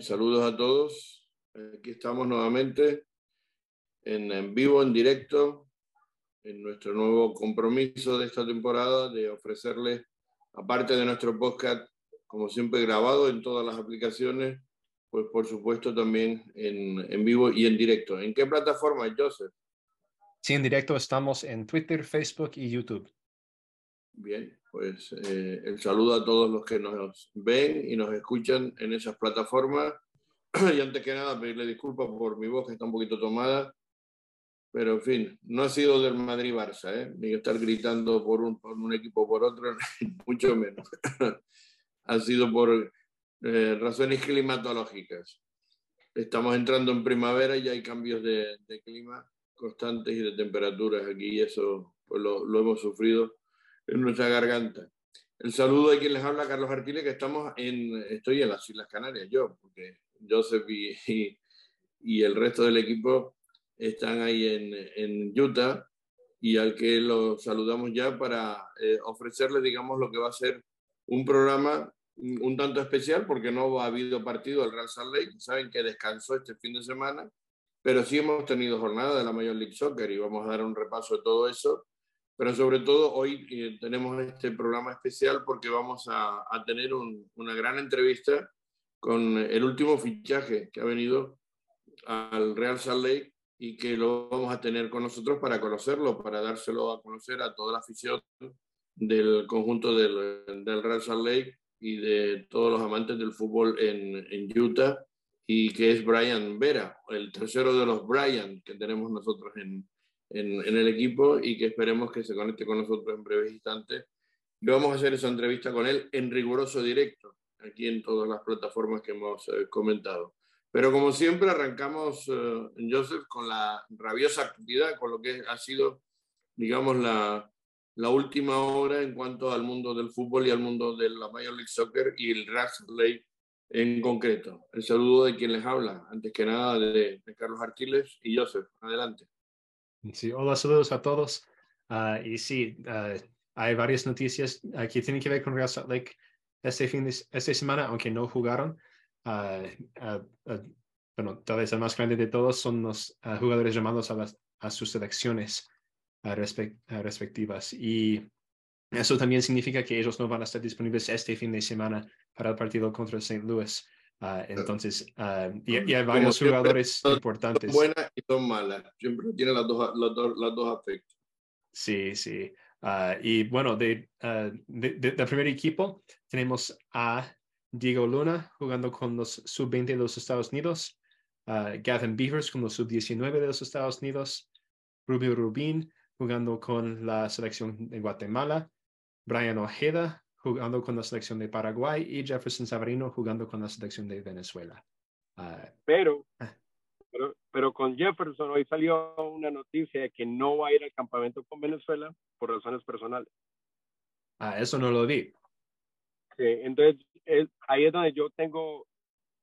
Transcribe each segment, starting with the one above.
saludos a todos. Aquí estamos nuevamente en, en, vivo, en directo, en nuestro nuevo compromiso de esta temporada de ofrecerles, aparte de nuestro podcast, como siempre grabado en todas las aplicaciones, pues por supuesto también en, en vivo y en directo. ¿En qué plataforma, Joseph? Sí, en directo estamos en Twitter, Facebook y YouTube. Bien, pues eh, el saludo a todos los que nos ven y nos escuchan en esas plataformas. y antes que nada, pedirle disculpas por mi voz que está un poquito tomada. Pero en fin, no ha sido del Madrid-Barça, ¿eh? ni estar gritando por un, por un equipo o por otro, mucho menos. ha sido por eh, razones climatológicas. Estamos entrando en primavera y hay cambios de, de clima constantes y de temperaturas aquí y eso pues, lo, lo hemos sufrido en nuestra garganta. El saludo de quien les habla, Carlos Artiles, que estamos en, estoy en las Islas Canarias, yo, porque Joseph y, el resto del equipo están ahí en, en, Utah y al que los saludamos ya para eh, ofrecerles, digamos, lo que va a ser un programa un tanto especial porque no ha habido partido del Real Salt Lake, saben que descansó este fin de semana, pero sí hemos tenido jornada de la Major League Soccer y vamos a dar un repaso de todo eso pero sobre todo hoy eh, tenemos este programa especial porque vamos a, a tener un, una gran entrevista con el último fichaje que ha venido al Real Salt Lake y que lo vamos a tener con nosotros para conocerlo, para dárselo a conocer a toda la afición del conjunto del, del Real Salt Lake y de todos los amantes del fútbol en, en Utah y que es Brian Vera, el tercero de los Brian que tenemos nosotros en, en, en, el equipo y que esperemos que se conecte con nosotros en breves instantes. Y vamos a hacer esa entrevista con él en riguroso directo, aquí en todas las plataformas que hemos eh, comentado. Pero como siempre, arrancamos, eh, Joseph, con la rabiosa actividad, con lo que ha sido, digamos, la, la última hora en cuanto al mundo del fútbol y al mundo de la Major League Soccer y el League en concreto. El saludo de quien les habla, antes que nada de, de Carlos Artiles y Joseph. Adelante. Sí, hola, saludos a todos. Uh, y sí, uh, hay varias noticias uh, que tienen que ver con Real Salt Lake este fin de esta semana, aunque no jugaron. bueno, tal vez el más grande de todos son los jugadores llamados a, las, a sus selecciones respect, respectivas. Y eso también significa que ellos no van a estar disponibles este fin de semana para el partido contra St. Louis. Uh, entonces, uh, y, y, hay varios siempre, jugadores son, importantes. Son buenas y son malas. Siempre tiene las dos, las dos, las dos aspectos. Sí, sí. Uh, y bueno, de, de, de, del primer equipo tenemos a Diego Luna jugando con los sub-20 de los Estados Unidos, Gavin Beavers con los sub-19 de los Estados Unidos, Rubio Rubin jugando con la selección de Guatemala, Brian Ojeda jugando con la selección de Paraguay y Jefferson Savarino jugando con la selección de Venezuela. Uh, pero, ah. pero, pero, con Jefferson hoy salió una noticia de que no va a ir al campamento con Venezuela por razones personales. Ah, eso no lo vi. Sí, entonces es, ahí es donde yo tengo,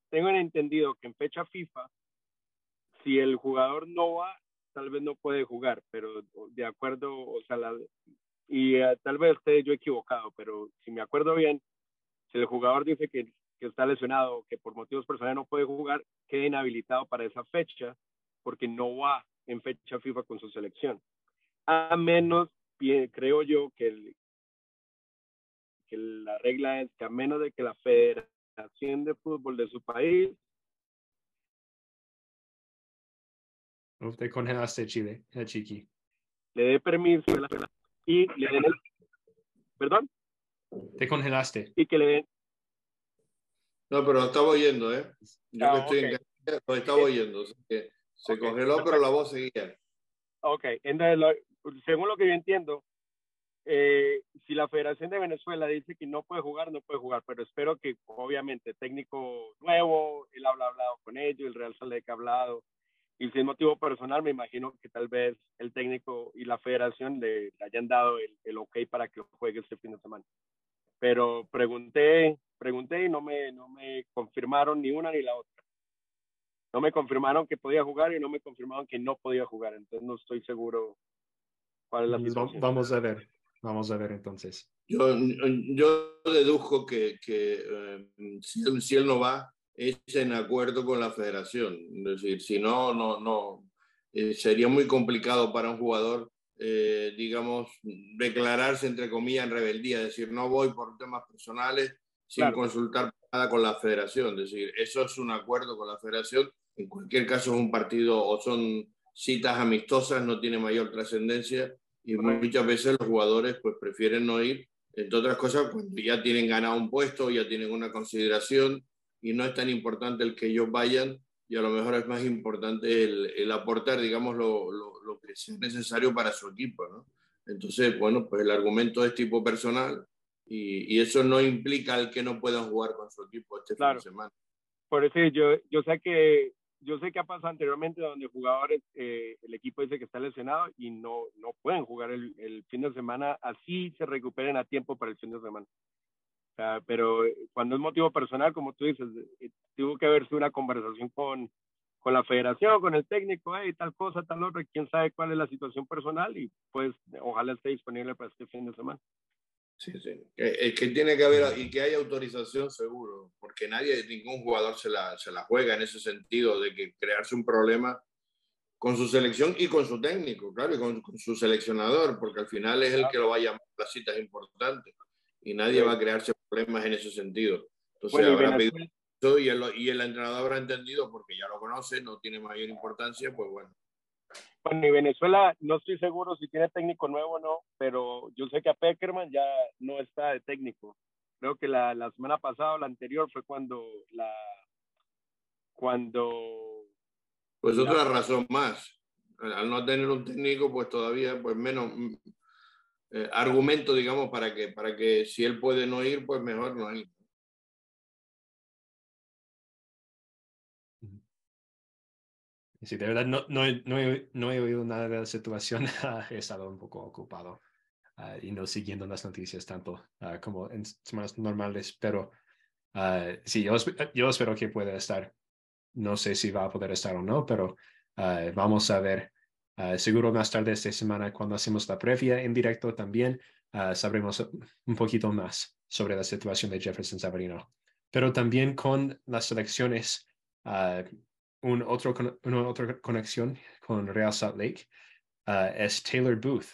tengo entendido que en fecha FIFA, si el jugador no va, tal vez no puede jugar, pero de acuerdo, o sea, la, y uh, tal vez esté yo equivocado, pero si me acuerdo bien, si el jugador dice que, que está lesionado, que por motivos personales no puede jugar, queda inhabilitado para esa fecha porque no va en fecha FIFA con su selección. A menos, creo yo, que, el, que la regla es que a menos de que la Federación de Fútbol de su país Te congelaste, Chile, Chiqui. Le dé permiso y le den el... ¿Perdón? Te congelaste. Y que le den... No, pero lo estaba oyendo, ¿eh? Yo ah, estoy okay. en... lo estaba oyendo. que se okay. congeló, pero la voz seguía. Ok, entonces, lo, según lo que yo entiendo, eh, si la Federación de Venezuela dice que no puede jugar, no puede jugar, pero espero que, obviamente, técnico nuevo, él ha hablado con ellos, el Real Salt ha hablado, y si es motivo personal, me imagino que tal vez el técnico la federación le, le hayan dado el, el, ok para que juegue este fin de semana. Pero pregunté, pregunté y no me, no me confirmaron ni una ni la otra. No me confirmaron que podía jugar y no me confirmaron que no podía jugar. Entonces no estoy seguro cuál es la situación. Vamos a ver, vamos a ver entonces. Yo, yo dedujo que, que eh, si, él, si él no va, es en acuerdo con la federación. Es decir, si no, no, no, eh, sería muy complicado para un jugador, eh, digamos, declararse entre comillas en rebeldía, es decir, no voy por temas personales sin consultar nada con la federación. Es decir, eso es un acuerdo con la federación. En cualquier caso es un partido o son citas amistosas, no tiene mayor trascendencia y muchas veces los jugadores pues prefieren no ir, entre otras cosas, cuando ya tienen ganado un puesto, ya tienen una consideración y no es tan importante el que ellos vayan y a lo mejor es más importante el, aportar, digamos, lo, lo, que sea necesario para su equipo, ¿no? Entonces, bueno, pues el argumento es tipo personal y, y eso no implica el que no puedan jugar con su equipo este fin de semana. Por eso yo, yo sé que yo sé que ha pasado anteriormente donde jugadores, eh, el equipo dice que está lesionado y no, no pueden jugar el, el, fin de semana, así se recuperen a tiempo para el fin de semana. O sea, pero cuando es motivo personal, como tú dices, eh, tuvo que haberse una conversación con, con la federación, con el técnico, hey, tal cosa, tal otra, quién sabe cuál es la situación personal y pues ojalá esté disponible para este fin de semana. Sí, sí. Es que tiene que haber y que haya autorización seguro, porque nadie, ningún jugador se la, se la juega en ese sentido de que crearse un problema con su selección y con su técnico, claro, y con, su seleccionador, porque al final es el que lo va a llamar las citas importantes y nadie va a crearse problemas en ese sentido. Entonces habrá pedido y el, y el entrenador habrá entendido porque ya lo conoce, no tiene mayor importancia, pues bueno, bueno, y Venezuela no estoy seguro si tiene técnico nuevo o no, pero yo sé que a Peckerman ya no está de técnico. Creo que la, la semana pasada o la anterior fue cuando la cuando pues otra razón más. Al no tener un técnico, pues todavía pues menos mm, eh, argumento, digamos, para que para que si él puede no ir, pues mejor no ir. Sí, de verdad no, no, no, he, no he oído nada de la situación. he estado un poco ocupado ah, y no siguiendo las noticias tanto ah, como en semanas normales, pero uh, sí, yo, yo, espero que pueda estar. No sé si va a poder estar o no, pero vamos a ver. seguro más tarde esta semana, cuando hacemos la previa en directo también, sabremos un poquito más sobre la situación de Jefferson Sabarino. Pero también con las elecciones un otro, una otra conexión con Real Salt Lake uh, es Taylor Booth.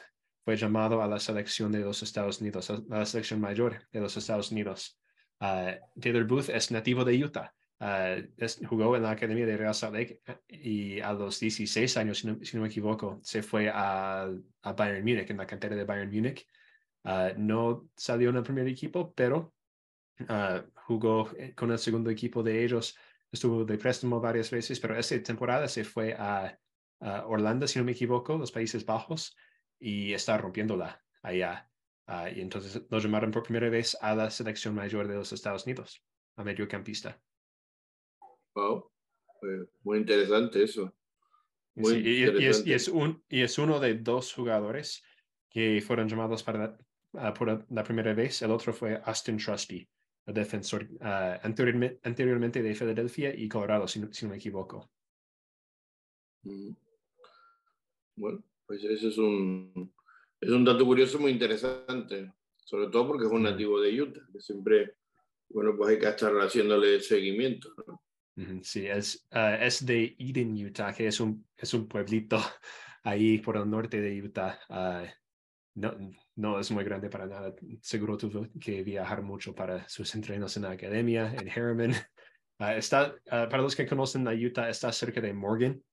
Fue llamado a la selección de los Estados Unidos, a la selección mayor de los Estados Unidos. Uh, Taylor Booth es nativo de Utah. Uh, jugó en la Academia de Real Salt Lake y a los 16 años, si no, me equivoco, se fue a, a, Bayern Múnich, en la cantera de Bayern Múnich. no salió en el primer equipo, pero jugó con el segundo equipo de ellos estuvo de préstamo varias veces, pero esta temporada se fue a, Orlando, si no me equivoco, los Países Bajos, y está rompiéndola allá. Uh, y entonces lo llamaron por primera vez a la selección mayor de los Estados Unidos, a mediocampista. Wow, muy interesante eso. Muy y, es, y, es, un, y es uno de dos jugadores que fueron llamados para por la primera vez. El otro fue Austin Trusty, defensor uh, anteriormente, anteriormente, de Filadelfia y Colorado, si no, si no me equivoco. Mm. Bueno, pues ese es un, es un dato curioso muy interesante, sobre todo porque es un nativo de Utah, que siempre, bueno, pues hay que estar haciéndole seguimiento. ¿no? Sí, es, uh, es de Eden, Utah, que es un, es un pueblito ahí por el norte de Utah. Uh, no, no es muy grande para nada. Seguro tuvo que viajar mucho para sus entrenos en la academia, en Harriman. Ah, está, ah, para los que conocen a Utah, está cerca de Morgan,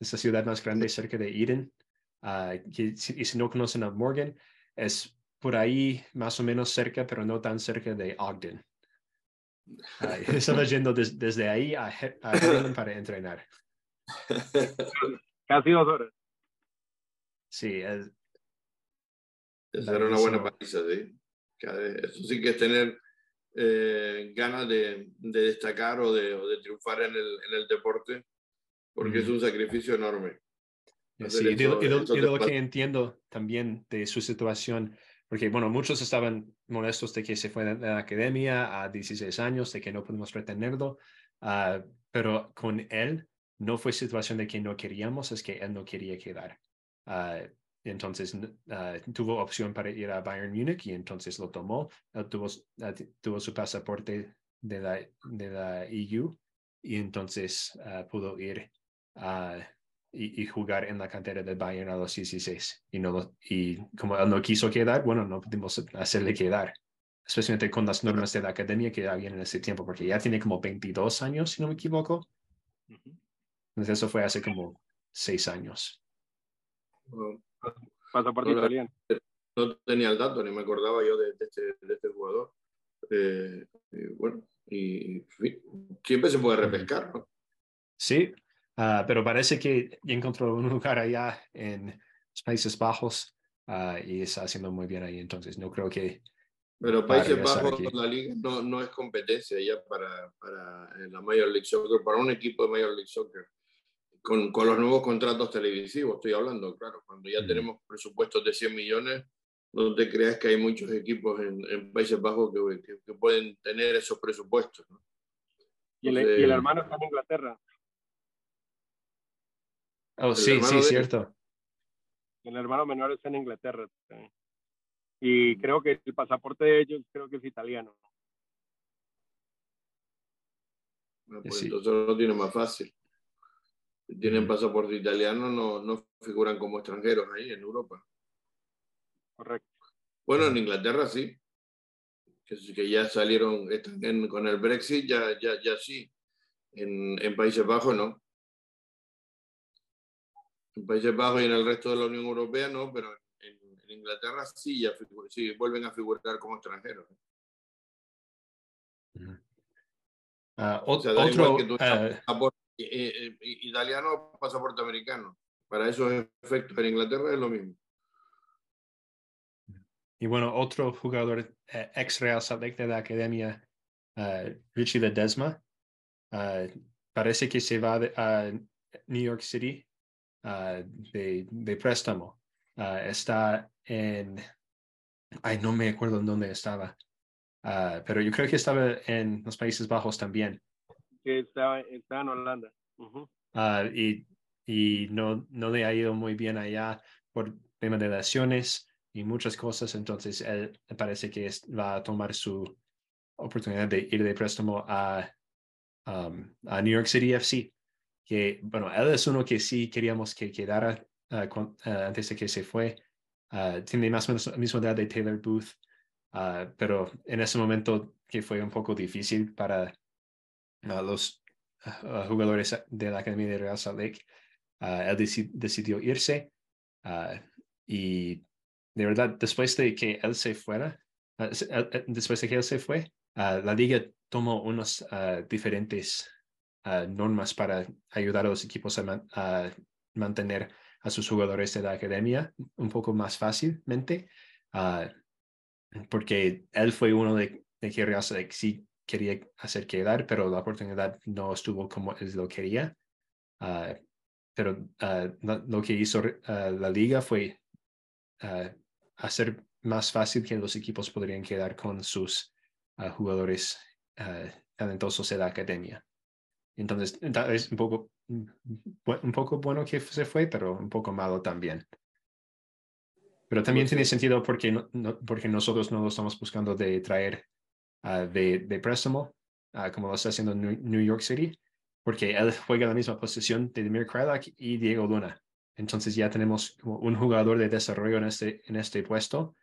esta ciudad más grande cerca de Eden. Uh, y si no conocen a Morgan, es por ahí más o menos cerca, pero no tan cerca de Ogden. estaba yendo desde ahí a, a para entrenar. Casi dos horas. Sí, es, esa era una buena paliza, ¿sí? Eso sí que es tener eh, ganas de, de, destacar o de, o de triunfar en el, en el, deporte, porque es un sacrificio enorme. Sí, y, de, lo que entiendo también de su situación, porque bueno, muchos estaban molestos de que se fue de la academia a 16 años, de que no pudimos retenerlo, uh, pero con él no fue situación de que no queríamos, es que él no quería quedar. Uh, entonces ah, tuvo opción para ir a Bayern Múnich y entonces lo tomó. tuvo, ah, tuvo su pasaporte de la, de la EU y entonces pudo ir y, y, jugar en la cantera del Bayern a los 16. Y, no, y como él no quiso quedar, bueno, no pudimos hacerle quedar, especialmente con las normas de la academia que habían en ese tiempo, porque ya tiene como 22 años, si no me equivoco. Entonces eso fue hace como seis años. Pasaporte italiano. No tenía el dato, ni me acordaba yo de, este, de este, jugador. Eh, bueno, y, siempre se puede repescar, ¿no? Sí, ah, pero parece que ya encontró un lugar allá en los Países Bajos uh, y está haciendo muy bien ahí, entonces no creo que... Pero Países Bajos, la liga no, no es competencia ya para, para la Major League Soccer, para un equipo de Major League Soccer con, con, los nuevos contratos televisivos, estoy hablando, claro, cuando ya tenemos presupuestos de 100 millones, no te creas que hay muchos equipos en, en Países Bajos que, que, pueden tener esos presupuestos. ¿no? ¿Y, el, ¿Y, el, hermano está en Inglaterra. Oh, sí, sí, cierto. El hermano menor está en Inglaterra. Y creo que el pasaporte de ellos creo que es italiano. Ah, pues entonces lo tiene más fácil tienen pasaporte italiano no, no figuran como extranjeros ahí en Europa. Correcto. Bueno, en Inglaterra sí, que, que ya salieron con el Brexit, ya, ya, ya sí. En, en, Países Bajos no. En Países Bajos y en el resto de la Unión Europea no, pero en, Inglaterra sí, ya sí, vuelven a figurar como extranjeros. Uh, otro, eh, eh, italiano pasaporte americano. Para esos efectos en Inglaterra es lo mismo. Y bueno, otro jugador eh, ex Real Salt de la academia, Richie Ledesma, parece que se va a New York City de, de, préstamo. está en, ay, no me acuerdo en dónde estaba, pero yo creo que estaba en los Países Bajos también que estaba, estaba en Holanda. Ah, y, y no, no le ha ido muy bien allá por tema de lesiones y muchas cosas, entonces él parece que va a tomar su oportunidad de ir de préstamo a, um, a New York City FC, que bueno, él es uno que sí queríamos que quedara uh, antes de que se fue. tiene más o menos la misma edad de Taylor Booth, pero en ese momento que fue un poco difícil para a los jugadores de la Academia de Real Salt Lake. él decidió irse y de verdad, después de que él se fuera, después de que él se fue, la liga tomó unas diferentes normas para ayudar a los equipos a, mantener a sus jugadores de la academia un poco más fácilmente, porque él fue uno de, de que Real Salt Lake sí quería hacer quedar, pero la oportunidad no estuvo como él lo quería. Uh, pero uh, lo que hizo uh, la liga fue hacer más fácil que los equipos podrían quedar con sus jugadores talentosos de la academia. Entonces, es un poco, un poco bueno que se fue, pero un poco malo también. Pero también tiene sentido porque, no, porque nosotros no lo estamos buscando de traer Ah, de, préstamo, uh, como lo está haciendo New, York City, porque él juega la misma posición de Demir Krylak y Diego Luna. Entonces ya tenemos un jugador de desarrollo en este, en este puesto.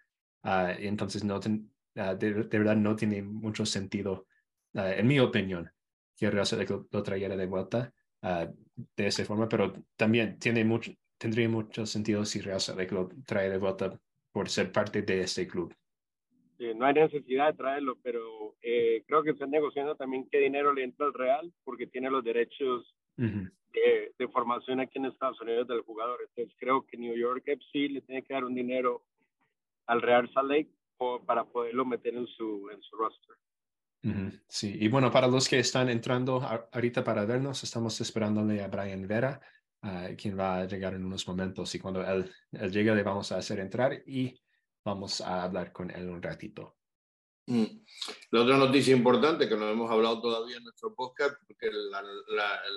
Uh, entonces no de, verdad no tiene mucho sentido, en mi opinión, que Real lo, lo trayera de vuelta de esa forma, pero también tiene mucho, tendría mucho sentido si Real lo trae de vuelta por ser parte de este club. Eh, no hay necesidad de traerlo, pero eh, creo que están negociando también qué dinero le entra al Real porque tiene los derechos de, de, formación aquí en Estados Unidos del jugador. Entonces creo que New York FC le tiene que dar un dinero al Real Salt Lake para poderlo meter en su, en su roster. Sí, y bueno, para los que están entrando ahorita para vernos, estamos esperándole a Brian Vera, uh, quien va a llegar en unos momentos y cuando él, él llegue le vamos a hacer entrar y vamos a hablar con él un ratito. Mm. La otra noticia importante que no hemos hablado todavía en nuestro podcast, porque la,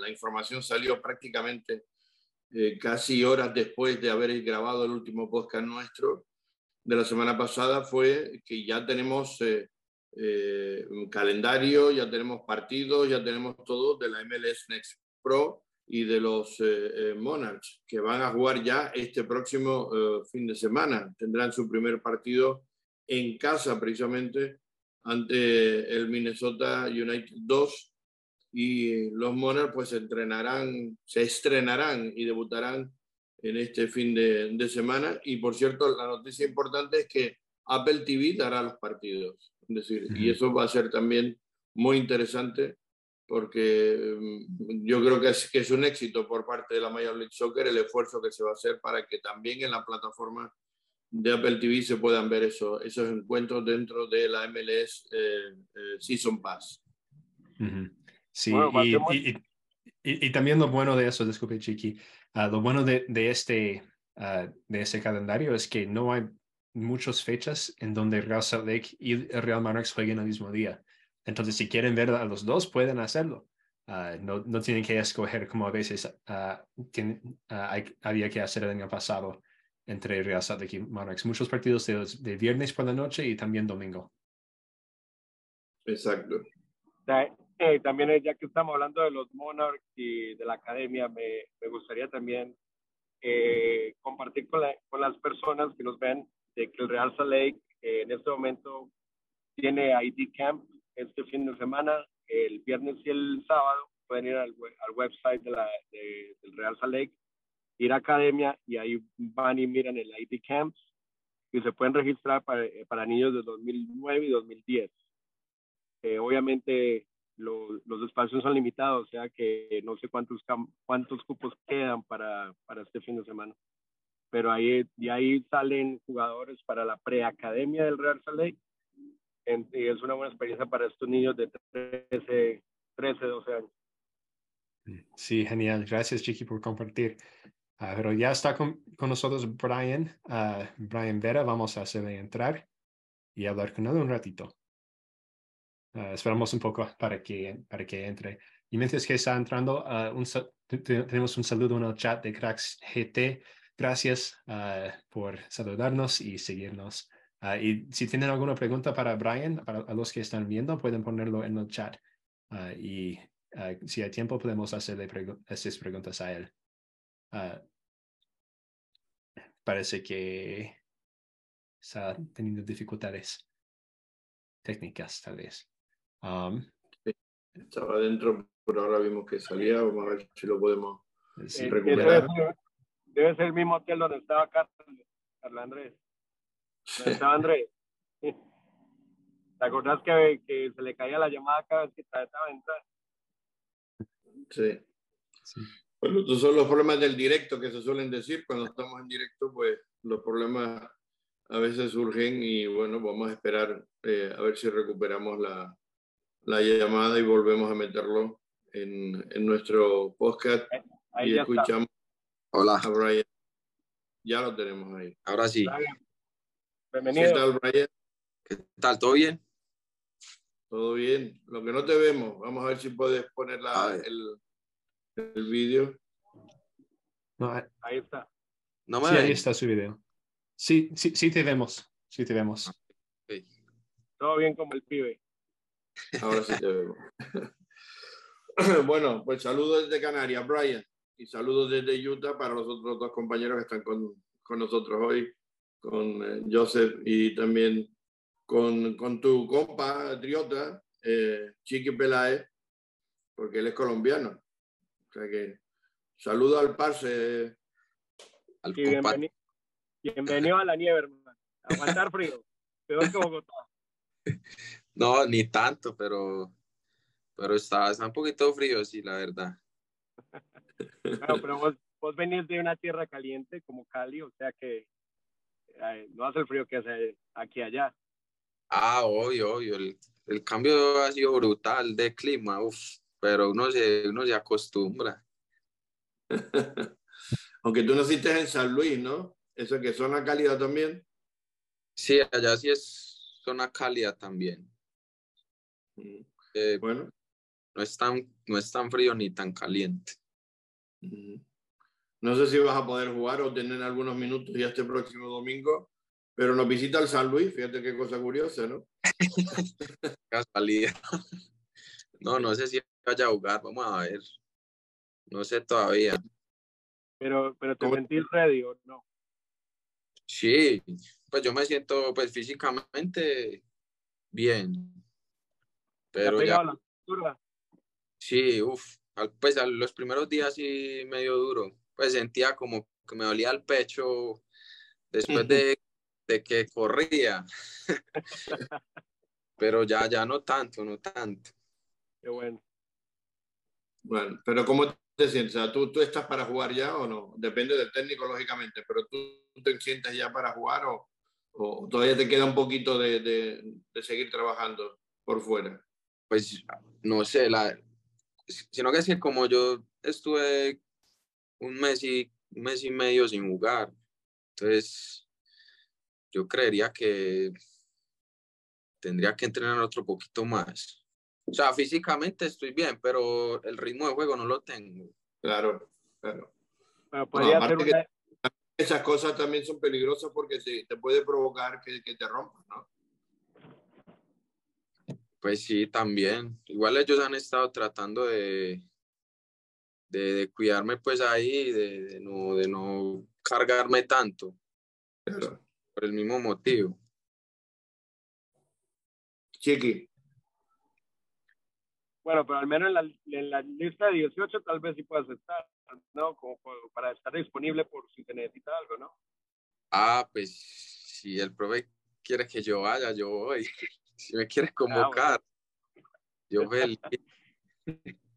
la, información salió prácticamente eh, casi horas después de haber grabado el último podcast nuestro de la semana pasada, fue que ya tenemos eh, eh, calendario, ya tenemos partidos, ya tenemos todo de la MLS Next Pro y de los eh, Monarchs, que van a jugar ya este próximo fin de semana. Tendrán su primer partido en casa precisamente ante el Minnesota United 2 y los Monarchs pues entrenarán, se estrenarán y debutarán en este fin de, de, semana. Y por cierto, la noticia importante es que Apple TV dará los partidos. Es decir, y eso va a ser también muy interesante porque mm, yo creo que es, que es un éxito por parte de la Major League Soccer el esfuerzo que se va a hacer para que también en la plataforma de Apple TV se puedan ver eso, esos encuentros dentro de la MLS eh, eh, Season Pass. Sí, y, y, también lo bueno de eso, disculpe Chiqui, ah, lo bueno de, de este, uh, de este calendario es que no hay muchas fechas en donde Real Salt Lake y Real Monarchs jueguen el mismo día. Entonces, si quieren ver a los dos, pueden hacerlo. Uh, no, no, tienen que escoger como a veces había que hacer el año pasado entre Real Salt Lake y Monarchs. Muchos partidos de, de, viernes por la noche y también domingo. Exacto. Eh, también ya que estamos hablando de los Monarchs y de la academia, me, me gustaría también eh, compartir con, con, las personas que nos ven de que el Real Salt Lake eh, en este momento tiene ID Camp este fin de semana, el viernes y el sábado pueden ir al, al website de la, del Real Salt Lake ir a academia y ahí van y miran el ID Camps y se pueden registrar para, eh, para niños de 2009 y 2010. Eh, obviamente los, los espacios son limitados, o sea que no sé cuántos, cuántos cupos quedan para, para este fin de semana. Pero ahí, de ahí salen jugadores para la preacademia del Real Salt Lake. Y es una buena experiencia para estos niños de 13, 13 12 años. Sí, genial. Gracias, Chiqui, por compartir. Ah, pero ya está con, con nosotros Brian, uh, Brian Vera. Vamos a hacerle entrar y hablar con él un ratito. Uh, esperamos un poco para que, para que entre. Y mientras que está entrando, un, tenemos un saludo en el chat de Cracks GT. Gracias por saludarnos y seguirnos. Y si tienen alguna pregunta para Brian, para los que están viendo, pueden ponerlo en el chat. y si hay tiempo, podemos hacerle estas preguntas a él. Uh, parece que está teniendo dificultades técnicas, tal vez. Um, Estaba dentro, pero ahora vimos que salía. Vamos a ver si lo podemos eh, recuperar. Debe ser, el mismo hotel donde estaba Carlos, Andrés. Estaba Andrés. ¿Te acordás que, que, se le caía la llamada cada vez que trataba de entrar? Sí. sí. Bueno, estos son los problemas del directo que se suelen decir. Cuando estamos en directo, pues los problemas a veces surgen y bueno, vamos a esperar eh, a ver si recuperamos la, la, llamada y volvemos a meterlo en, en nuestro podcast y escuchamos Hola. a Brian. Ya lo tenemos ahí. Ahora sí. Bienvenido. ¿Qué tal, Brian? ¿Qué tal? ¿Todo bien? Todo bien. Lo que no te vemos, vamos a ver si puedes poner la, el, el vídeo. No, ahí está. No me sí, ahí está su video. Sí, sí, sí te vemos. Sí te vemos. Okay. Todo bien como el pibe. Ahora sí te vemos. bueno, pues saludos desde Canarias, Brian. Y saludos desde Utah para los otros dos compañeros que están con, con nosotros hoy, con eh, Joseph y también con, con tu compa, Triota, eh, Chiqui Pelae, porque él es colombiano. O sea que saludo al parce. Al bienvenido, bienvenido, a la nieve, hermano. Aguantar frío. Peor que Bogotá. No, ni tanto, pero, pero está, está un poquito frío, sí, la verdad. Bueno, pero vos, vos venís de una tierra caliente como Cali, o sea que no hace el frío que hace aquí allá. Ah, obvio, obvio. El, el cambio ha sido brutal de clima, uff pero uno se, uno se acostumbra. Aunque tú naciste en San Luis, ¿no? Eso que zona cálida también. Sí, allá sí es zona cálida también. Mm. Eh, bueno. No es, tan, no es tan frío ni tan caliente. No sé si vas a poder jugar o tener algunos minutos ya este próximo domingo, pero nos visita el San Luis, fíjate qué cosa curiosa, ¿no? Casualidad. No, no sé si vaya a jugar, vamos a ver. No sé todavía. Pero, pero te sentís ready o no? Sí, pues yo me siento pues físicamente bien. Pero ya. La curva? Sí, uff. Pues a los primeros días sí medio duro. Pues sentía como que me dolía el pecho después de, de que corría. pero ya, ya no tanto, no tanto. Qué bueno. Bueno, pero ¿cómo te sientes? ¿tú, ¿tú estás para jugar ya o no? Depende del técnico, lógicamente, pero ¿tú te sientes ya para jugar o, o todavía te queda un poquito de, de, de, seguir trabajando por fuera? Pues no sé, la, sino que es que como yo estuve un mes y, un mes y medio sin jugar, entonces yo creería que tendría que entrenar otro poquito más. O sea, físicamente estoy bien, pero el ritmo de juego no lo tengo. Claro, claro. Pero podría No, aparte una... que esas cosas también son peligrosas porque sí, te puede provocar que, que te rompas, ¿no? Pues sí, también. Igual ellos han estado tratando de, de, de cuidarme pues ahí, de, de, no, de no cargarme tanto. Claro. Por el mismo motivo. Chiqui. Bueno, pero al menos en la, en la lista de 18 tal vez sí puedas estar, ¿no? Como para estar disponible por si te necesita algo, ¿no? Ah, pues si el profe quiere que yo vaya, yo voy. Si me quieres convocar, ah, bueno. yo feliz.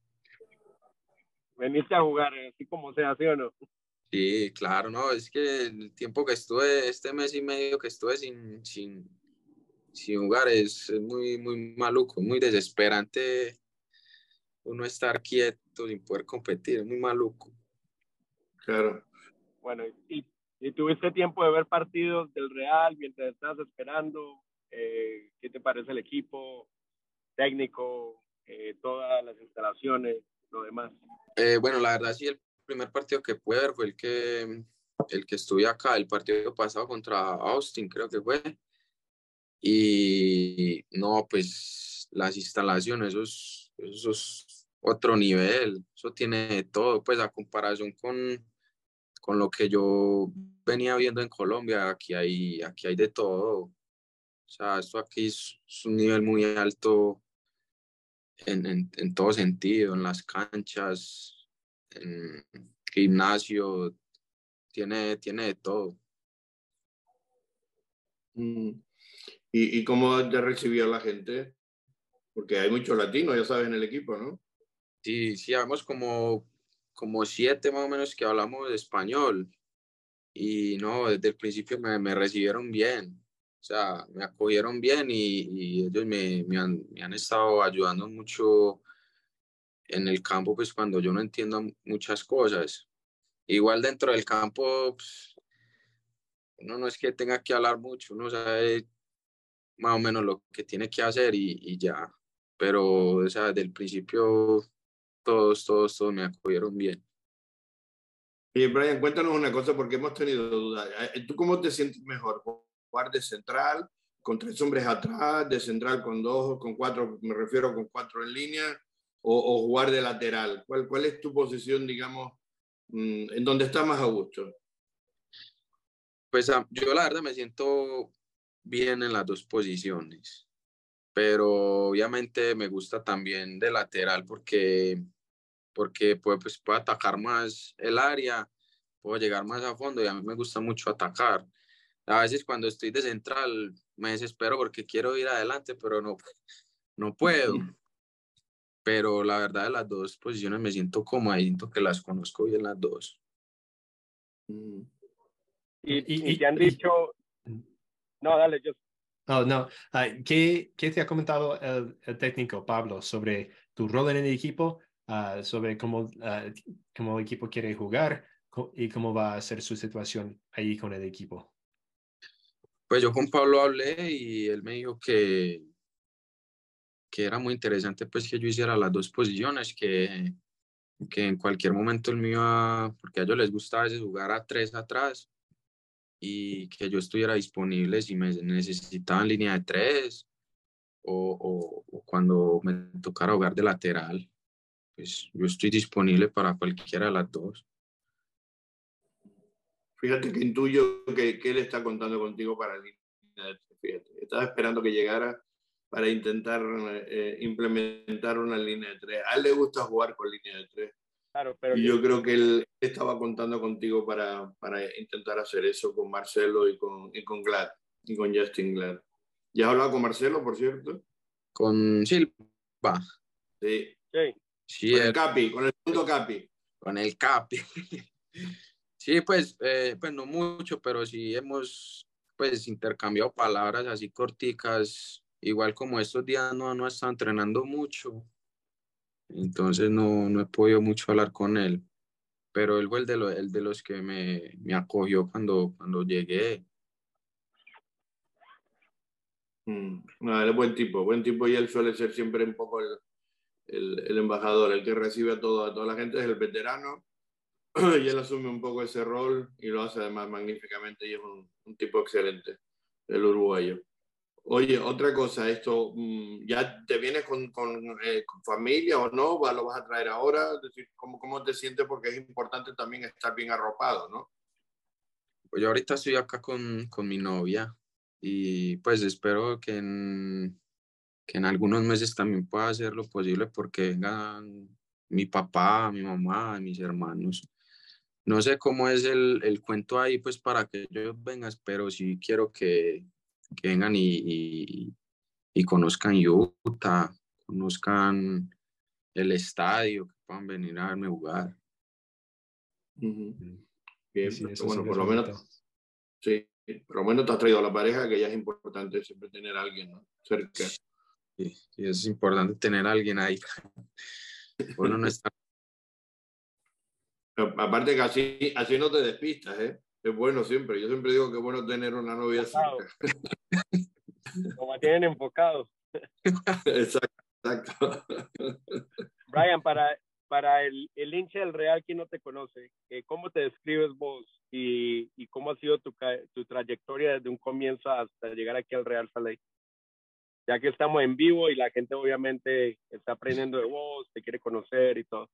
Veniste a jugar, así como sea, ¿sí o no? Sí, claro, no, es que el tiempo que estuve, este mes y medio que estuve sin, sin, sin jugar es, es muy, muy maluco, muy desesperante uno estar quieto sin poder competir, es muy maluco. Claro. Bueno, y, y tuviste tiempo de ver partidos del Real mientras estabas esperando, eh, ¿qué te parece el equipo técnico, eh, todas las instalaciones, lo demás? Eh, bueno, la verdad sí, el primer partido que pude ver fue el que, el que estuve acá, el partido pasado contra Austin, creo que fue. Y no, pues las instalaciones, eso es, eso es otro nivel, eso tiene todo, pues a comparación con, con lo que yo venía viendo en Colombia, aquí hay, aquí hay de todo. O sea, esto aquí es, es un nivel muy alto en, en, en, todo sentido, en las canchas, en gimnasio, tiene, tiene de todo. Mm. ¿Y, ¿Y cómo te recibió la gente? Porque hay muchos latinos, ya sabes, en el equipo, ¿no? Sí, sí, habemos como, como siete más o menos que hablamos español. Y no, desde el principio me, me recibieron bien. O sea, me acogieron bien y, y ellos me, me, han, estado ayudando mucho en el campo, pues cuando yo no entiendo muchas cosas. Igual dentro del campo, pues, uno no es que tenga que hablar mucho, uno sabe más o menos lo que tiene que hacer y, y ya. Pero, o sea, desde el principio, todos, todos, todos me acogieron bien. Y Brian, cuéntanos una cosa porque hemos tenido dudas. ¿Tú cómo te sientes mejor? Jugar de central, con tres hombres atrás, de central con dos, con cuatro, me refiero con cuatro en línea, o, o jugar de lateral? ¿Cuál, ¿Cuál es tu posición, digamos, en donde estás más a gusto? Pues yo la verdad me siento bien en las dos posiciones, pero obviamente me gusta también de lateral porque, porque pues, pues puedo atacar más el área, puedo llegar más a fondo y a mí me gusta mucho atacar a veces cuando estoy de central me desespero porque quiero ir adelante, pero no, no puedo. Pero la verdad de las dos posiciones me siento cómodo y siento que las conozco bien las dos. Y, y, y te han dicho... No, dale, yo. Oh, no. Uh, ¿qué, ¿Qué te ha comentado el, el, técnico, Pablo, sobre tu rol en el equipo, uh, sobre cómo, uh, cómo el equipo quiere jugar y cómo va a ser su situación ahí con el equipo? Pues yo con Pablo hablé y él me dijo que, que era muy interesante pues que yo hiciera las dos posiciones, que, que en cualquier momento me iba, porque a ellos les gusta a veces jugar a tres atrás, y que yo estuviera disponible si me necesitaban línea de tres o, o, cuando me tocara jugar de lateral. Pues yo estoy disponible para cualquiera de las dos. Fíjate que intuyo que, que él está contando contigo para línea de tres. Fíjate, estaba esperando que llegara para intentar eh, implementar una línea de tres. A él le gusta jugar con línea de tres. Claro, pero y yo creo que él estaba contando contigo para, para intentar hacer eso con Marcelo y con, y con Glad, y con Justin Glad. ¿Ya has hablado con Marcelo, por cierto? Con Silva. Sí. Sí. Sí, con el el- Capi, con el punto Capi. con el Capi. Sí, pues, eh, pues no mucho, pero sí hemos pues intercambiado palabras así corticas. Igual como estos días no, no estado entrenando mucho, entonces no, no he podido mucho hablar con él. Pero él fue el de, lo- el de los que me, me acogió cuando, cuando llegué. Mm, No, él es buen tipo, buen tipo y él suele ser siempre un poco el, el, el embajador, el que recibe a, todo, a toda la gente, es el veterano y él asume un poco ese rol y lo hace además magníficamente y es un, un tipo excelente, el uruguayo. Oye, otra cosa, esto, mm, ¿ya te vienes con, con, eh, con familia o no? ¿Va- ¿Lo vas a traer ahora? Es decir, ¿cómo, ¿cómo te sientes? Porque es importante también estar bien arropado, ¿no? Pues yo ahorita estoy acá con, con mi novia y pues espero que en, que en algunos meses también pueda hacer lo posible porque vengan mi papá, mi mamá, mis hermanos. No sé cómo es el, el cuento ahí, pues para que ellos vengan, pero sí quiero que, que vengan y, y, y conozcan Utah, conozcan el estadio, que puedan venir a verme jugar. Mm. Bien, Sí, pero bueno, por lo menos, bonito. sí, por lo menos te has traído a la pareja, que ya es importante siempre tener a alguien ¿no? cerca. Sí, y es importante tener a alguien ahí. Uno no está Aparte que así, así no te despistas, ¿eh? Es bueno siempre. Yo siempre digo que es bueno tener una novia cerca. lo mantienen enfocado. Exacto. exacto. Brian, para, para el, el hincha del Real que no te conoce, eh, ¿cómo te describes vos y, y cómo ha sido tu, tu trayectoria desde un comienzo hasta llegar aquí al Real Lake? Ya que estamos en vivo y la gente obviamente está aprendiendo de vos, te quiere conocer y todo.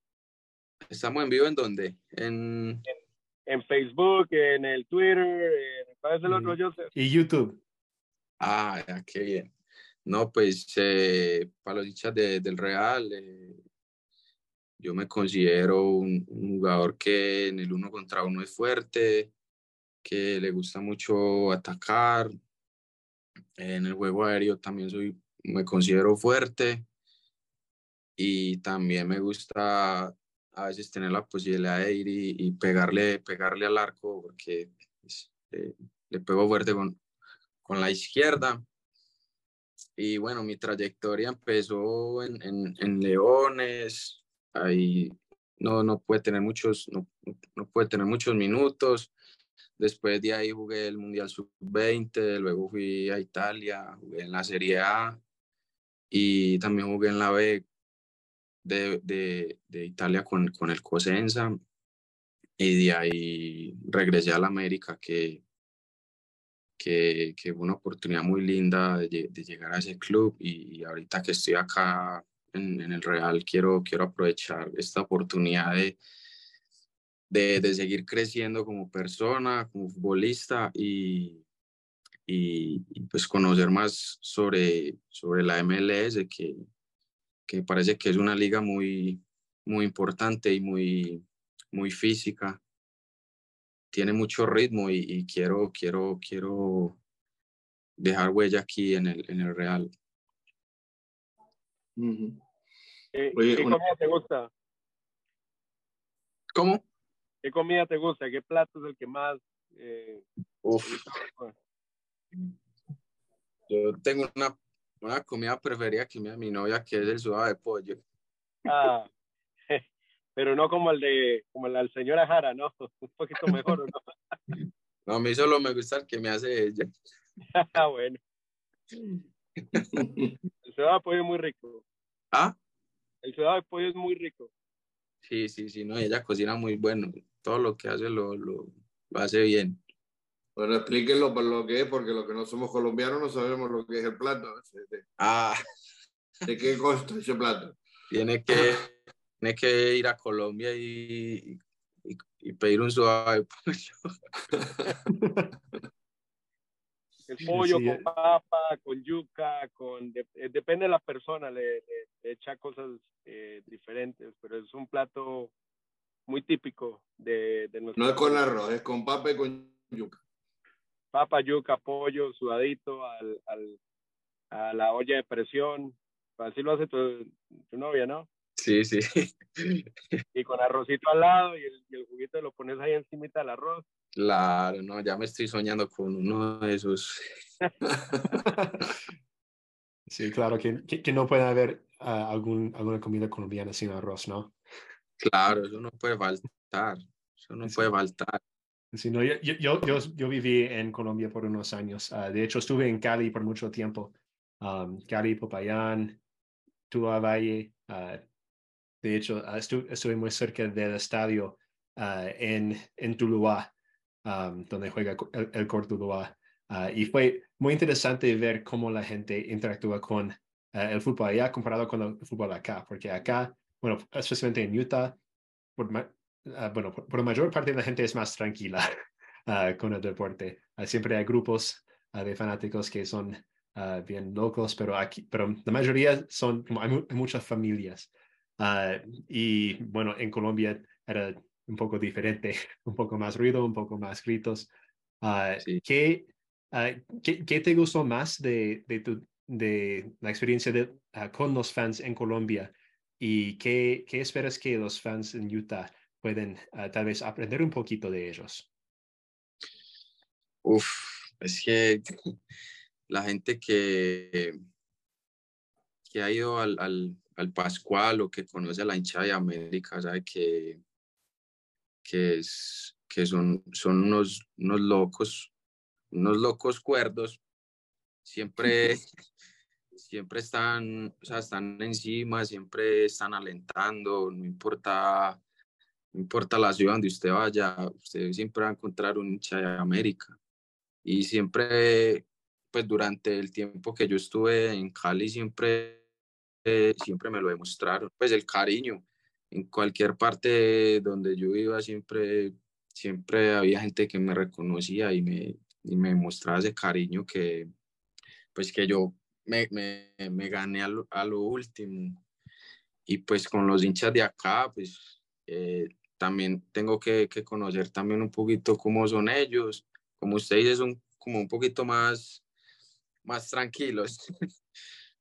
Estamos en vivo en dónde? En En Facebook, en el Twitter, en, ¿cuál es el otro, Mm. Joseph? Y YouTube. Ah, ya, qué bien. No, pues eh, para los hinchas de- del Real, eh, yo me considero un, un jugador que en el uno contra uno es fuerte, que le gusta mucho atacar. En el juego aéreo también soy, me considero fuerte y también me gusta a veces tener la posibilidad de ir y, y pegarle, pegarle al arco porque eh, le pego fuerte con, con la izquierda. Y bueno, mi trayectoria empezó en, en, en Leones, ahí no, no puede tener muchos, no, no puede tener muchos minutos. Después de ahí jugué el Mundial Sub-20, luego fui a Italia, jugué en la Serie A y también jugué en la B de, de, de Italia con, con el Cosenza. Y de ahí regresé a la América, que, que, que fue una oportunidad muy linda de, de llegar a ese club. Y, y ahorita que estoy acá en, en el Real, quiero, quiero aprovechar esta oportunidad de, de, de seguir creciendo como persona, como futbolista y, y, y, pues conocer más sobre, sobre la MLS, que, que parece que es una liga muy, muy importante y muy, muy física. Tiene mucho ritmo y, y quiero, quiero, quiero dejar huella aquí en el, en el Real. ¿Qué, Oye, qué una- comida te gusta? ¿Cómo? ¿Qué comida te gusta? ¿Qué plato es el que más? eh, Uf, yo tengo una, una comida preferida que me da mi novia, que es el sudado de pollo. ah, pero no como el de como el del señor Ajara, ¿no? Un poquito mejor, ¿o ¿no? No, a mí solo me gusta el que me hace ella. Ah, bueno. El sudado de pollo es muy rico. Ah, El sudado de pollo es muy rico. sí, sí, sí, no, ella cocina muy bueno. Todo lo que hace lo, lo, lo hace bien. Bueno, explíquenlo por lo que es, porque los que no somos colombianos no sabemos lo que es el plato. Ah. ¿De qué consta ese plato? Tiene que, tiene que ir a Colombia y, y, pedir un suave pollo. El pollo con papa, con yuca, con eh, depende de la persona, le, echa cosas eh, diferentes, pero es un plato muy típico de, de No es con arroz, es con papa y con yuca. Papa, yuca, pollo, sudadito al, al, a la olla de presión. Así lo hace tu, tu novia, ¿no? Sí, sí. Y con arrocito al lado y el, y el juguito lo pones ahí encima del arroz. Claro, no, ya me estoy soñando con uno de esos. sí, claro, que, que, no puede haber uh, algún, alguna comida colombiana sin arroz, ¿no? Claro, eso no puede faltar, eso no puede faltar. Sí, no, yo, yo, yo, yo, viví en Colombia por unos años. Uh, de hecho, estuve en Cali por mucho tiempo. Um, Cali, Popayán, Tua Valle. Uh, de hecho, estuve, estuve, muy cerca del estadio en, en Tuluá donde juega el, el Cortuluá. Ah, y fue muy interesante ver cómo la gente interactúa con el fútbol allá comparado con el fútbol acá, porque acá, bueno, especialmente en Utah, por, uh, bueno, por, la mayor parte de la gente es más tranquila uh, con el deporte. siempre hay grupos de fanáticos que son bien locos, pero aquí, pero la mayoría son, como hay, hay muchas familias. y bueno, en Colombia era un poco diferente, un poco más ruido, un poco más gritos. Uh, ¿qué, ¿qué, ¿qué, te gustó más de, de, tu, de la experiencia de, con los fans en Colombia? ¿Y qué, qué, esperas que los fans en Utah pueden tal vez aprender un poquito de ellos? Uf, es que la gente que, que ha ido al, al, al Pascual o que conoce a la hinchada de América sabe que que, es, que son, son unos, unos locos, unos locos cuerdos. Siempre, siempre están, o sea, están encima, siempre están alentando, no importa, no importa la ciudad donde usted vaya, usted siempre va a encontrar un hincha de América. Y siempre, pues durante el tiempo que yo estuve en Cali, siempre, siempre me lo demostraron, pues el cariño en cualquier parte donde yo iba siempre, siempre había gente que me reconocía y me, y me mostraba ese cariño que, pues que yo me, me, me gané a lo, a lo, último. Y pues con los hinchas de acá, pues eh, también tengo que, que, conocer también un poquito cómo son ellos. Como ustedes son como un poquito más, más tranquilos.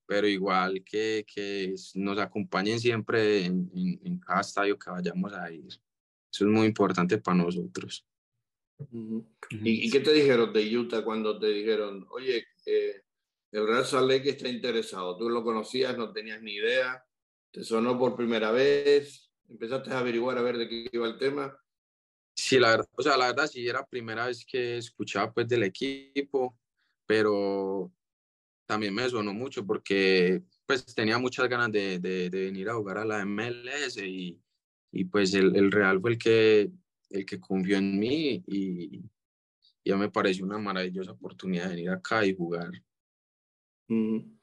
pero igual que, que nos acompañen siempre en, en, cada estadio que vayamos a ir. Eso es muy importante para nosotros. ¿Y, ¿Y, qué te dijeron de Utah cuando te dijeron, oye, eh, el Real Salt Lake está interesado? ¿Tú lo conocías? ¿No tenías ni idea? ¿Te sonó por primera vez? ¿Empezaste a averiguar a ver de qué iba el tema? Sí, la verdad, o sea, la verdad sí era primera vez que escuchaba pues del equipo, pero también me sonó mucho porque pues tenía muchas ganas de, de, venir a jugar a la MLS y, y pues el, el, Real fue el que, el que confió en mí y ya me pareció una maravillosa oportunidad de venir acá y jugar. Pero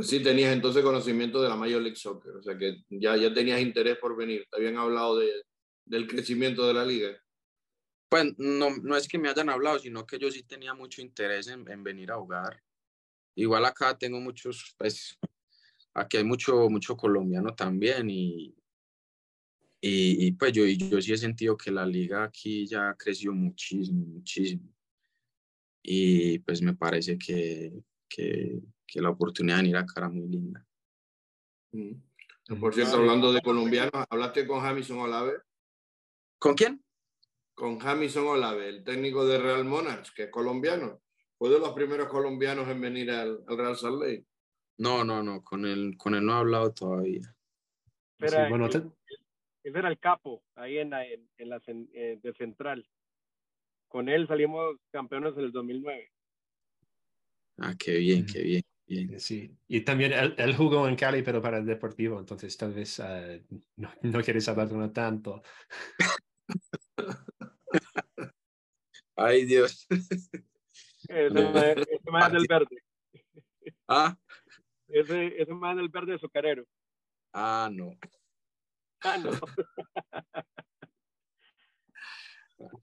sí tenías entonces conocimiento de la Major League Soccer, o sea que ya, ya tenías interés por venir, te habían hablado de, del crecimiento de la liga. Pues no, no es que me hayan hablado, sino que yo sí tenía mucho interés en, en venir a jugar. Igual acá tengo muchos, pues, aquí hay mucho, mucho colombiano también y, y, pues yo, yo sí he sentido que la liga aquí ya ha crecido muchísimo, muchísimo. Y pues me parece que, que, que la oportunidad de ir acá era muy linda. Mm. Por cierto, hablando de colombianos, ¿hablaste con Jamison Olave? ¿Con quién? Con Jamison Olave, el técnico de Real Monarchs, que es colombiano fue de los primeros colombianos en venir al, Real Salt Lake. No, no, no, con él, con él no he hablado todavía. Pero bueno, ese era el capo, ahí en la, en, la eh, de Central. Con él salimos campeones en el 2009. Ah, qué bien, qué bien. Bien. Sí, y también él, jugó en Cali, pero para el Deportivo, entonces tal vez uh, no, no, quieres hablar tanto. Ay, Dios. Ese más del verde. Ah, Ese, ese más del verde azucarero. ah, no. Ah, no.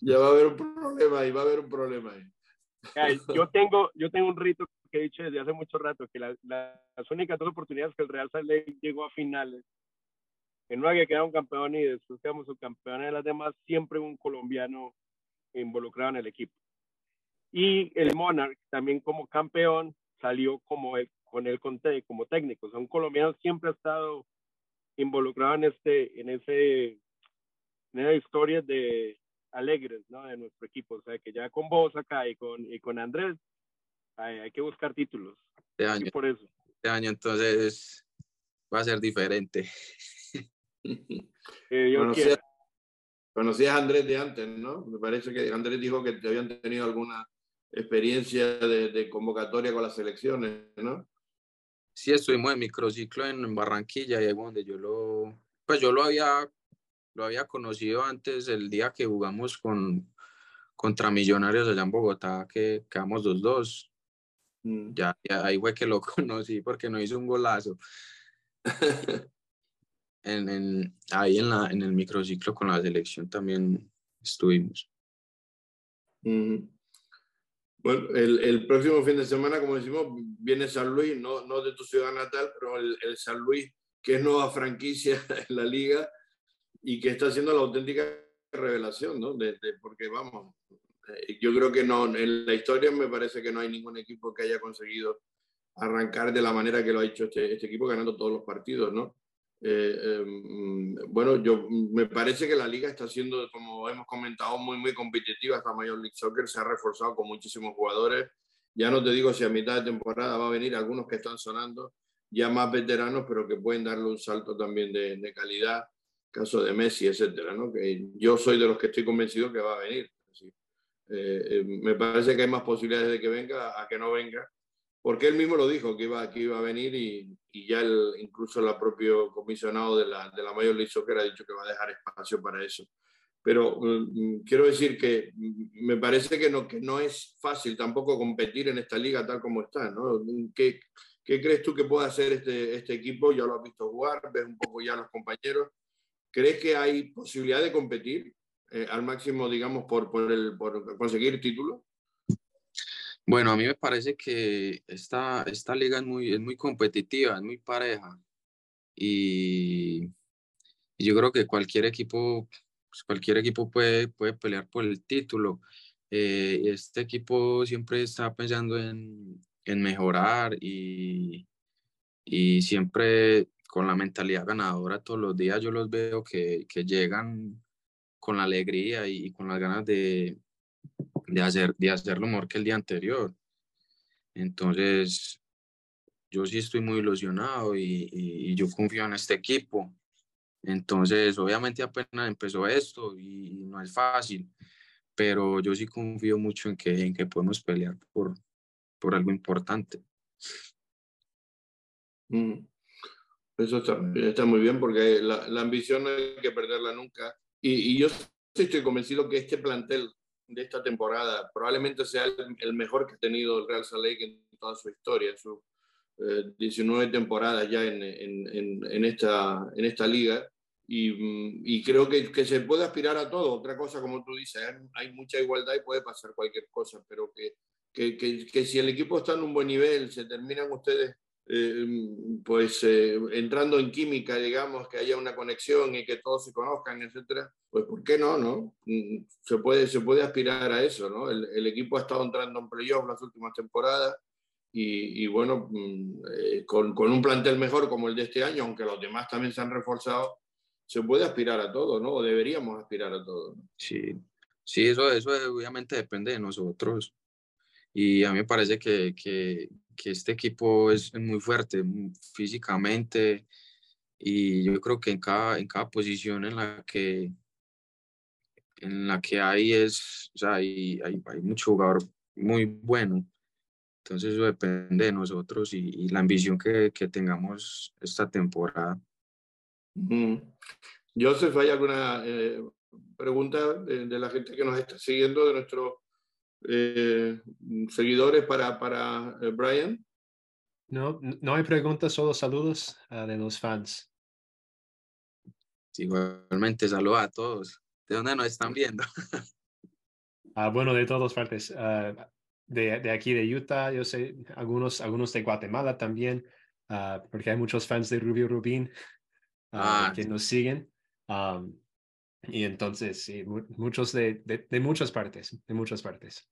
Ya va a haber un problema ahí, va a haber un problema ahí. Ay, yo tengo, yo tengo un rito que he dicho desde hace mucho rato, que la- la- las únicas dos oportunidades que el Real Salt llegó a finales, en una que quedaron campeón y después quedamos subcampeones de las demás, siempre un colombiano involucrado en el equipo. Y el Monarch, también como campeón, salió como el, con él como técnico. O sea, un colombiano siempre ha estado involucrado en este, en ese, en esa historia de alegres, ¿no? De nuestro equipo. O sea, que ya con vos acá y con, y con Andrés, hay, hay que buscar títulos. Este Y año, por eso. este año entonces va a ser diferente. Eh, yo Conocías, a Andrés de antes, ¿no? Me parece que Andrés dijo que te habían tenido alguna experiencia de, de convocatoria con las selecciones, ¿no? Sí, estuvimos en microciclo en Barranquilla y ahí donde yo lo, pues yo lo había, lo había conocido antes el día que jugamos con contra Millonarios allá en Bogotá, que quedamos 2-2. Mm. Ya, ya ahí fue que lo conocí porque nos hizo un golazo. En, en- ahí en, la, en el microciclo con la selección también estuvimos. Ujú. Bueno, el, el próximo fin de semana, como decimos, viene San Luis, no, no de tu ciudad natal, pero el, el San Luis, que es nueva franquicia en la liga y que está haciendo la auténtica revelación, ¿no? De- de- porque vamos, yo creo que no, en la historia me parece que no hay ningún equipo que haya conseguido arrancar de la manera que lo ha hecho este, este equipo, ganando todos los partidos, ¿no? Eh, eh, bueno, yo me parece que la liga está siendo, como hemos comentado, muy, muy competitiva. Esta Major League Soccer se ha reforzado con muchísimos jugadores. Ya no te digo si a mitad de temporada va a venir algunos que están sonando, ya más veteranos, pero que pueden darle un salto también de, de calidad. Caso de Messi, etcétera, ¿no? Que yo soy de los que estoy convencido que va a venir. Así, eh, eh, me parece que hay más posibilidades de que venga a que no venga porque él mismo lo dijo que iba, que iba a venir y, ya el, incluso el propio comisionado de la, de la Major League Soccer ha dicho que va a dejar espacio para eso. Pero mm, quiero decir que mm, me parece que no, que no es fácil tampoco competir en esta liga tal como está. ¿no? ¿Qué, ¿Qué crees tú que puede hacer este, este equipo? Ya lo has visto jugar, ves un poco ya los compañeros. ¿Crees que hay posibilidad de competir eh, al máximo, digamos, por, por, el, por conseguir títulos? Bueno, a mí me parece que esta, esta liga es muy, es muy competitiva, es muy pareja. Y, y yo creo que cualquier equipo, pues, cualquier equipo puede, puede pelear por el título. Eh, este equipo siempre está pensando en, en mejorar y, y siempre con la mentalidad ganadora todos los días yo los veo que, que llegan con la alegría y, con las ganas de, de, hacer, de hacerlo mejor que el día anterior. Entonces, yo sí estoy muy ilusionado y, yo confío en este equipo. Entonces, obviamente apenas empezó esto y, y no es fácil, pero yo sí confío mucho en que, en que podemos pelear por, por algo importante. Mm. Eso está, está, muy bien porque la, la, ambición no hay que perderla nunca. Y, y, yo estoy convencido que este plantel de esta temporada probablemente sea el, el mejor que ha tenido el Real Salt Lake en toda su historia, en sus eh, 19 temporadas ya en, en, en, esta, en esta liga. Y, y creo que, que, se puede aspirar a todo. Otra cosa, como tú dices, hay mucha igualdad y puede pasar cualquier cosa, pero que, que, que si el equipo está en un buen nivel, se terminan ustedes eh, pues eh, entrando en química, digamos, que haya una conexión y que todos se conozcan, etcétera, pues ¿por qué no, no? Mm, Se puede, se puede aspirar a eso, ¿no? El, equipo ha estado entrando en playoff las últimas temporadas y, bueno, eh, con, con, un plantel mejor como el de este año, aunque los demás también se han reforzado, se puede aspirar a todo, ¿no? O deberíamos aspirar a todo. Sí, sí, eso, eso obviamente depende de nosotros. Y a mí me parece que, que, que este equipo es muy fuerte físicamente y yo creo que en cada, en cada posición en la que en la que hay es, o sea, hay, hay, hay mucho jugador muy bueno. Entonces eso depende de nosotros y, y la ambición que, que, tengamos esta temporada. Mm. Joseph, ¿hay alguna eh, pregunta de, de, la gente que nos está siguiendo de nuestro eh, seguidores para, para eh, Brian? No, no hay preguntas, solo saludos uh, de los fans. Sí, igualmente, saludos a todos. ¿De dónde nos están viendo? Ah, bueno, de todas partes. Uh, de, de, aquí de Utah, yo sé, algunos, algunos de Guatemala también, uh, porque hay muchos fans de Rubio Rubín ah, que nos siguen. Um, y entonces, sí, muchos de, muchas partes, de muchas partes.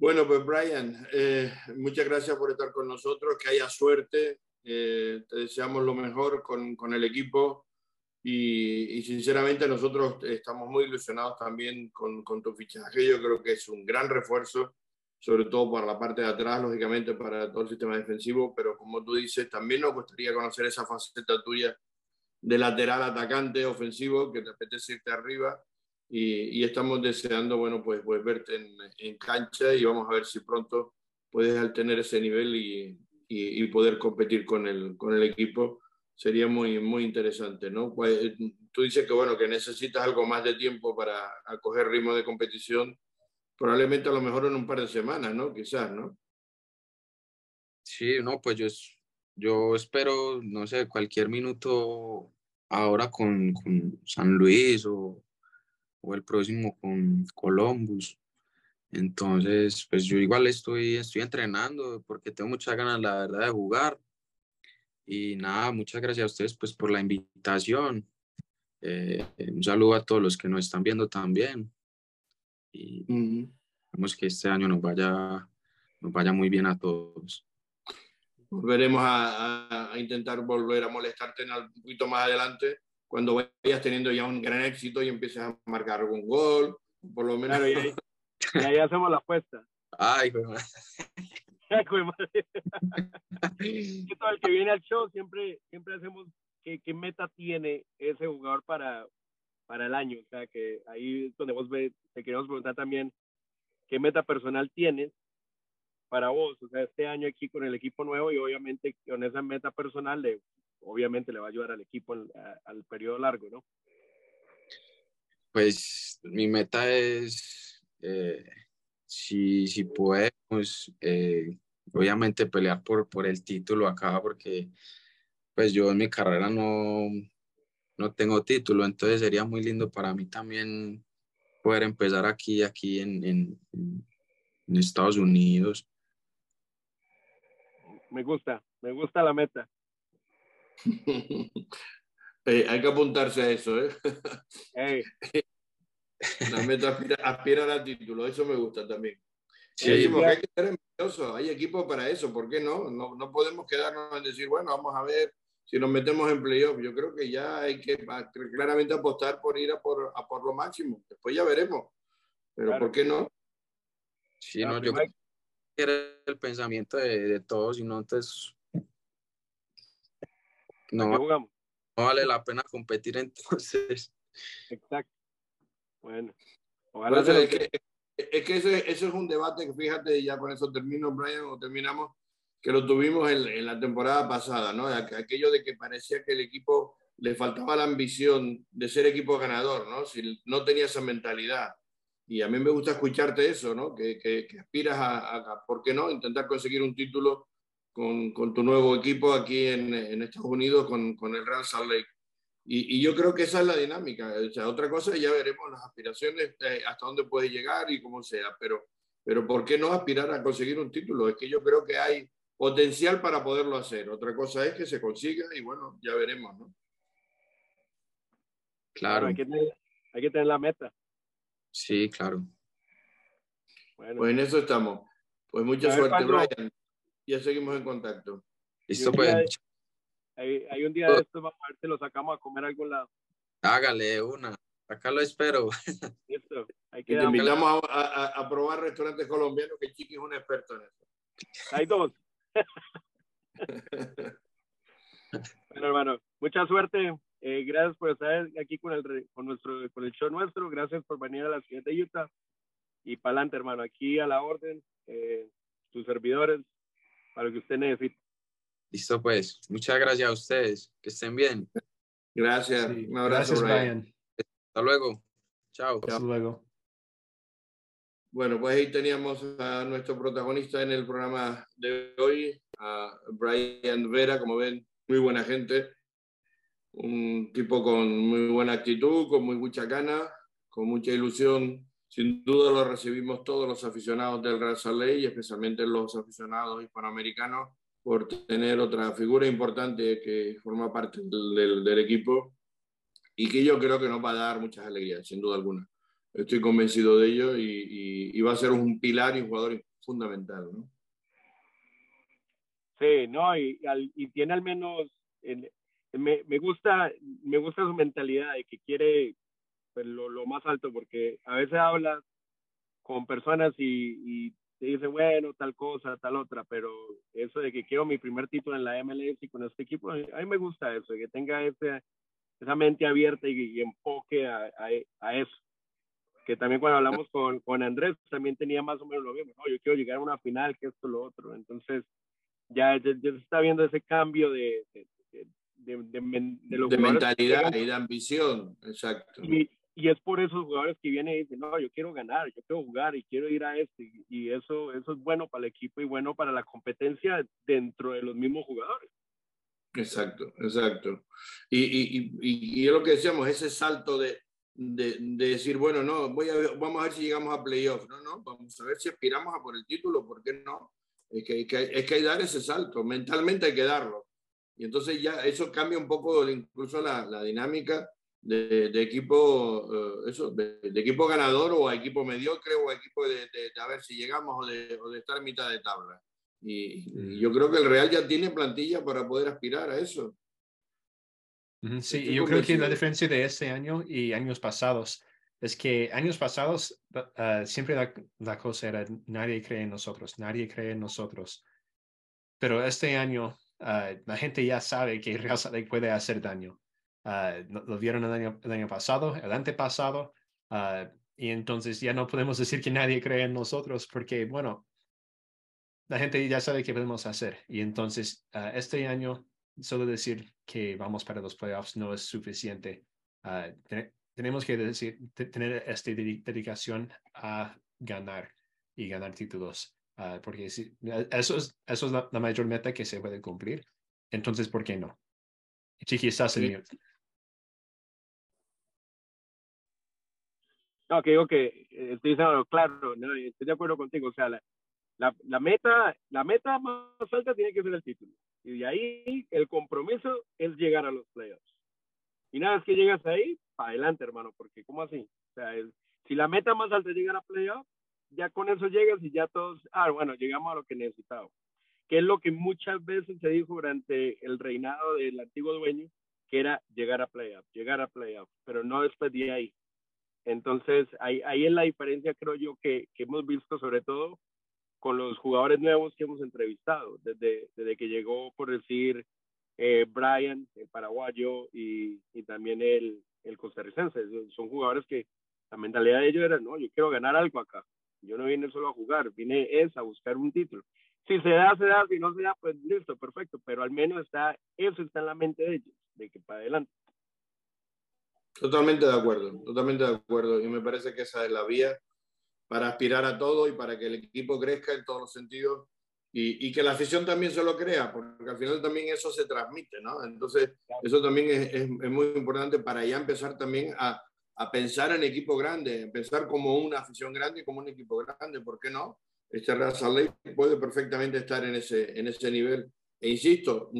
Bueno, pues Brian, eh, muchas gracias por estar con nosotros, que haya suerte, eh, te deseamos lo mejor con, el equipo y, sinceramente nosotros estamos muy ilusionados también con, tu fichaje, yo creo que es un gran refuerzo, sobre todo para la parte de atrás, lógicamente para todo el sistema defensivo, pero como tú dices, también nos gustaría conocer esa faceta tuya de lateral atacante ofensivo, que te apetece irte arriba y, y, estamos deseando, bueno, pues, pues verte en, en, cancha y vamos a ver si pronto puedes tener ese nivel y, y, poder competir con el, con el equipo. Sería muy, muy interesante, ¿no? Pues, tú dices que, bueno, que necesitas algo más de tiempo para acoger ritmo de competición, probablemente a lo mejor en un par de semanas, ¿no? Quizás, ¿no? Sí, no, pues yo, yo espero, no sé, cualquier minuto ahora con, con San Luis o o el próximo con Columbus. Entonces, pues yo igual estoy, estoy entrenando porque tengo muchas ganas, la verdad, de jugar. Y nada, muchas gracias a ustedes pues por la invitación. Eh, un saludo a todos los que nos están viendo también. Y vemos que este año nos vaya, nos vaya muy bien a todos. Volveremos a, a, intentar volver a molestarte en un poquito más adelante cuando vayas teniendo ya un gran éxito y empieces a marcar algún gol, por lo menos. Claro, y, ahí, y ahí hacemos la apuesta. Ay, güey. el que viene al show siempre, siempre hacemos qué, qué meta tiene ese jugador para, para el año. O sea, que ahí es donde vos ve, te queremos preguntar también qué meta personal tienes para vos, o sea, este año aquí con el equipo nuevo y obviamente con esa meta personal de obviamente le va a ayudar al equipo al, al periodo largo, ¿no? Pues mi meta es, eh, si, si podemos, eh, obviamente pelear por, por el título acá, porque pues yo en mi carrera no, no tengo título, entonces sería muy lindo para mí también poder empezar aquí, aquí en, en, en Estados Unidos. Me gusta, me gusta la meta. Eh, hay que apuntarse a eso, ¿eh? Hey. La meta aspira, aspirar al título, eso me gusta también. Sí, decimos hay que ser hay equipos para eso, ¿por qué no? no? No podemos quedarnos en decir, bueno, vamos a ver si nos metemos en playoff. Yo creo que ya hay que claramente apostar por ir a por, a por lo máximo. Después ya veremos. Pero Claro. ¿por qué no? Sí, La no, yo creo que era el pensamiento de, de todos y no, entonces no, no vale la pena competir entonces. Exacto. Bueno, Por ojalá eso se es que, es que ese es un debate que fíjate, y ya con eso termino, Brian, o terminamos, que lo tuvimos en, en la temporada pasada, ¿no? Aqu- Aquello de que parecía que el equipo le faltaba la ambición de ser equipo ganador, ¿no? Si no tenía esa mentalidad. Y a mí me gusta escucharte eso, ¿no? Que, que, que aspiras a, a, ¿por qué no?, intentar conseguir un título con, con tu nuevo equipo aquí en, en Estados Unidos, con, con el Real Salt Lake. Y, y, yo creo que esa es la dinámica. O sea, otra cosa ya veremos las aspiraciones, eh, hasta dónde puede llegar y cómo sea, pero, pero ¿por qué no aspirar a conseguir un título? Es que yo creo que hay potencial para poderlo hacer. Otra cosa es que se consiga y bueno, ya veremos, ¿no? Claro, Hay que, tener, hay que tener la meta. sí, claro. Bueno, Pues en eso estamos. Pues mucha ver, suerte, Pablo. Brian. Ya seguimos en contacto. Listo, pues, hay, hay un día de estos, vamos a ver si lo sacamos a comer a algún lado. hágale una. Acá lo espero. Listo. Hay Y te invitamos a, a, a probar restaurantes colombianos, que Chiqui es un experto en eso. Hay dos. bueno, hermano, mucha suerte. Eh, gracias por estar aquí con el, con, nuestro, con el show nuestro. Gracias por venir a la ciudad de Utah. Y para adelante, hermano. Aquí a la orden. Eh, sus servidores. Para lo que usted necesite. Listo, pues. Muchas gracias a ustedes. Que estén bien. Gracias. Sí, Un abrazo, Gracias, Brian. Brian. Hasta luego. Chao. Hasta luego. Bueno, pues ahí teníamos a nuestro protagonista en el programa de hoy, a Brian Vera, como ven, muy buena gente, un tipo con muy buena actitud, con muy mucha gana, con mucha ilusión. Sin duda lo recibimos todos los aficionados del Real Salt y especialmente los aficionados hispanoamericanos por tener otra figura importante que forma parte del, del, equipo y que yo creo que nos va a dar muchas alegrías, sin duda alguna. Estoy convencido de ello y, y, va a ser un pilar y un jugador fundamental. ¿no? Sí, no, y, y tiene al menos, me, me, gusta, me gusta su mentalidad de que quiere pues, lo, más alto, porque a veces hablas con personas y, y te dice, bueno, tal cosa, tal otra, pero eso de que quiero mi primer título en la MLS y con este equipo, a mí me gusta eso, que tenga ese, esa mente abierta y, y enfoque a, eso. Que también cuando hablamos con, con Andrés, también tenía más o menos lo mismo, no, yo quiero llegar a una final, que esto, lo otro. Entonces, ya, ya, ya se está viendo ese cambio de, de, de, de, de mentalidad y de ambición, exacto. Y, y es por esos jugadores que vienen y dicen, no, yo quiero ganar, yo quiero jugar y quiero ir a este. Y eso, eso es bueno para el equipo y bueno para la competencia dentro de los mismos jugadores. Exacto, exacto. Y, y, y, y es lo que decíamos, ese salto de, de, de, decir, bueno, no, voy a, vamos a ver si llegamos a playoff. No, no, vamos a ver si aspiramos a por el título, ¿por qué no? Es que, es que, es que hay que dar ese salto, mentalmente hay que darlo. Y entonces ya eso cambia un poco incluso la, la dinámica de, de equipo, uh, eso, de, de, equipo ganador o a equipo mediocre o a equipo de, a ver si llegamos o de, o estar mitad de tabla. Y, y, yo creo que el Real ya tiene plantilla para poder aspirar a eso. Sí, y yo creo que la diferencia de este año y años pasados es que años pasados uh, siempre la, la, cosa era nadie cree en nosotros, nadie cree en nosotros. Pero este año uh, la gente ya sabe que Real puede hacer daño. Uh, lo vieron el año, el año, pasado, el antepasado, y entonces ya no podemos decir que nadie cree en nosotros porque, bueno, la gente ya sabe qué podemos hacer. Y entonces este año, solo decir que vamos para los playoffs no es suficiente. Ten tenemos que decir, tener esta dedicación a ganar y ganar títulos. porque si, eso es, eso es la, la, mayor meta que se puede cumplir. Entonces, ¿por qué no? Chiqui, estás en sí. No, que digo que eh, estoy diciendo, claro, no, estoy de acuerdo contigo. O sea, la, la, la, meta, la meta más alta tiene que ser el título. Y de ahí el compromiso es llegar a los playoffs. Y nada, es que llegas ahí, para adelante, hermano, porque ¿cómo así? O sea, si la meta más alta es llegar a playoffs, ya con eso llegas y ya todos, ah, bueno, llegamos a lo que necesitamos. Que es lo que muchas veces se dijo durante el reinado del antiguo dueño, que era llegar a playoffs, llegar a playoffs, pero no después de ahí. Entonces, ahí, ahí es la diferencia, creo yo, que, que, hemos visto sobre todo con los jugadores nuevos que hemos entrevistado, desde, desde que llegó, por decir, eh, Brian, el paraguayo, y, y también el, el costarricense. Son jugadores que la mentalidad de ellos era, no, yo quiero ganar algo acá. Yo no vine solo a jugar, vine es a buscar un título. Si se da, se da, si no se da, pues listo, perfecto, pero al menos está, eso está en la mente de ellos, de que para adelante. Totalmente de acuerdo, totalmente de acuerdo. Y me parece que esa es la vía para aspirar a todo y para que el equipo crezca en todos los sentidos y, y que la afición también se lo crea, porque al final también eso se transmite, ¿no? Entonces, eso también es, es, es muy importante para ya empezar también a, a, pensar en equipo grande, pensar como una afición grande y como un equipo grande, ¿por qué no? Este Real Salt puede perfectamente estar en ese, en ese nivel e insisto,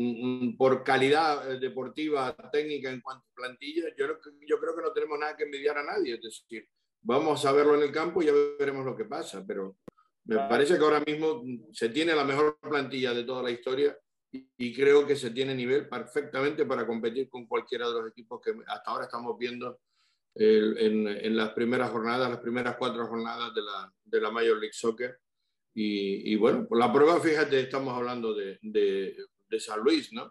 por calidad eh, deportiva, técnica en cuanto a plantilla, yo, yo creo que no tenemos nada que envidiar a nadie. Es decir, vamos a verlo en el campo y ya veremos lo que pasa. Pero me parece que ahora mismo se tiene la mejor plantilla de toda la historia y, creo que se tiene nivel perfectamente para competir con cualquiera de los equipos que hasta ahora estamos viendo en, en, las primeras jornadas, las primeras cuatro jornadas de la, de la Major League Soccer y, y, bueno, por la prueba, fíjate, estamos hablando de, de, de San Luis, ¿no?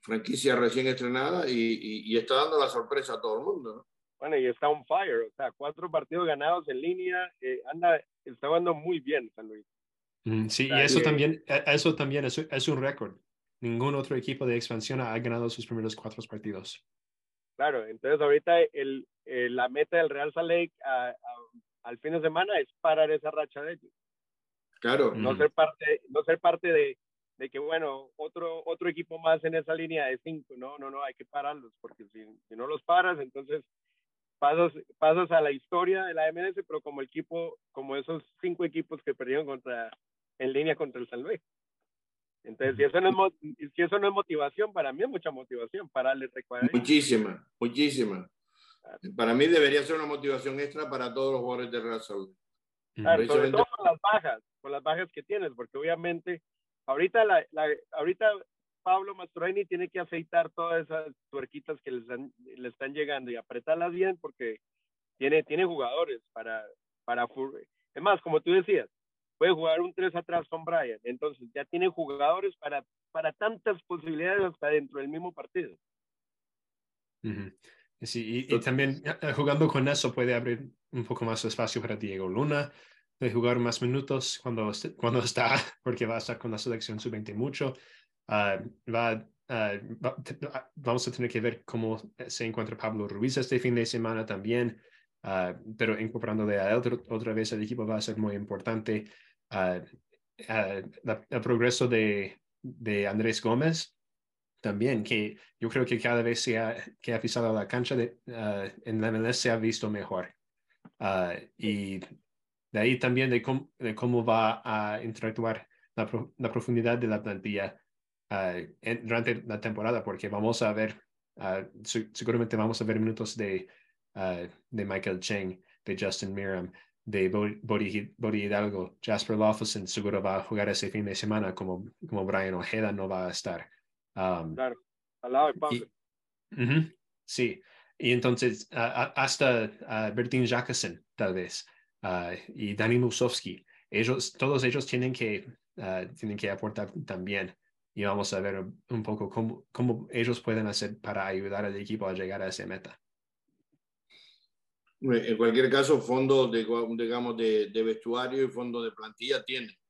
Franquicia recién estrenada y, y, y, está dando la sorpresa a todo el mundo, ¿no? Bueno, y está on fire, o sea, cuatro partidos ganados en línea, eh, anda, está jugando muy bien San Luis. Mm, sí, o sea, y eso, que... también, e, eso también es, es un récord. Ningún otro equipo de expansión ha ganado sus primeros cuatro partidos. Claro, entonces ahorita el, la meta del Real Salt Lake al fin de semana es parar esa racha de ellos. Claro. No ser parte, no ser parte de, de que, bueno, otro, otro equipo más en esa línea de cinco. No, no, no, hay que pararlos, porque si, si no los paras, entonces pasas, pasas a la historia de la MLS, pero como equipo, como esos cinco equipos que perdieron contra, en línea contra el San Luis. Entonces, si eso, no es, si eso no es motivación, para mí es mucha motivación, para darle Muchísima, muchísima. Para mí debería ser una motivación extra para todos los jugadores de Real Salud. Claro, sobre todo con las bajas, con las bajas que tienes, porque obviamente ahorita, la, ahorita Pablo Mastroeni tiene que aceitar todas esas tuerquitas que le están, le están llegando y apretarlas bien porque tiene, tiene jugadores para, para... Es más, como tú decías, puede jugar un 3 atrás con Brian. Entonces ya tiene jugadores para, para tantas posibilidades hasta dentro del mismo partido. Sí, y, también eh, jugando con eso puede abrir un poco más espacio para Diego Luna, de jugar más minutos cuando, cuando está, porque va a estar con la selección sub-20 mucho. Ah, va, ah, ah, vamos a tener que ver cómo se encuentra Pablo Ruiz este fin de semana también, pero incorporándole a él otra vez el equipo va a ser muy importante. el progreso de, de Andrés Gómez también, que yo creo que cada vez que ha pisado la cancha de, en la MLS se ha visto mejor. y de ahí también de cómo, de cómo va a interactuar la, la profundidad de la plantilla durante la temporada, porque vamos a ver, seguramente vamos a ver minutos de, de Michael Cheng, de Justin Miram, de Body, Hidalgo, Jasper Lawson seguro va a jugar ese fin de semana como, como Brian Ojeda no va a estar. Um, claro, al lado de Pablo. sí, y entonces hasta Bertin Jacobson tal vez y Dani Musovsky, ellos, todos ellos tienen que, tienen que aportar también y vamos a ver un poco cómo, cómo ellos pueden hacer para ayudar al equipo a llegar a esa meta. En cualquier caso, fondo de, digamos, de, de vestuario y fondo de plantilla tiene.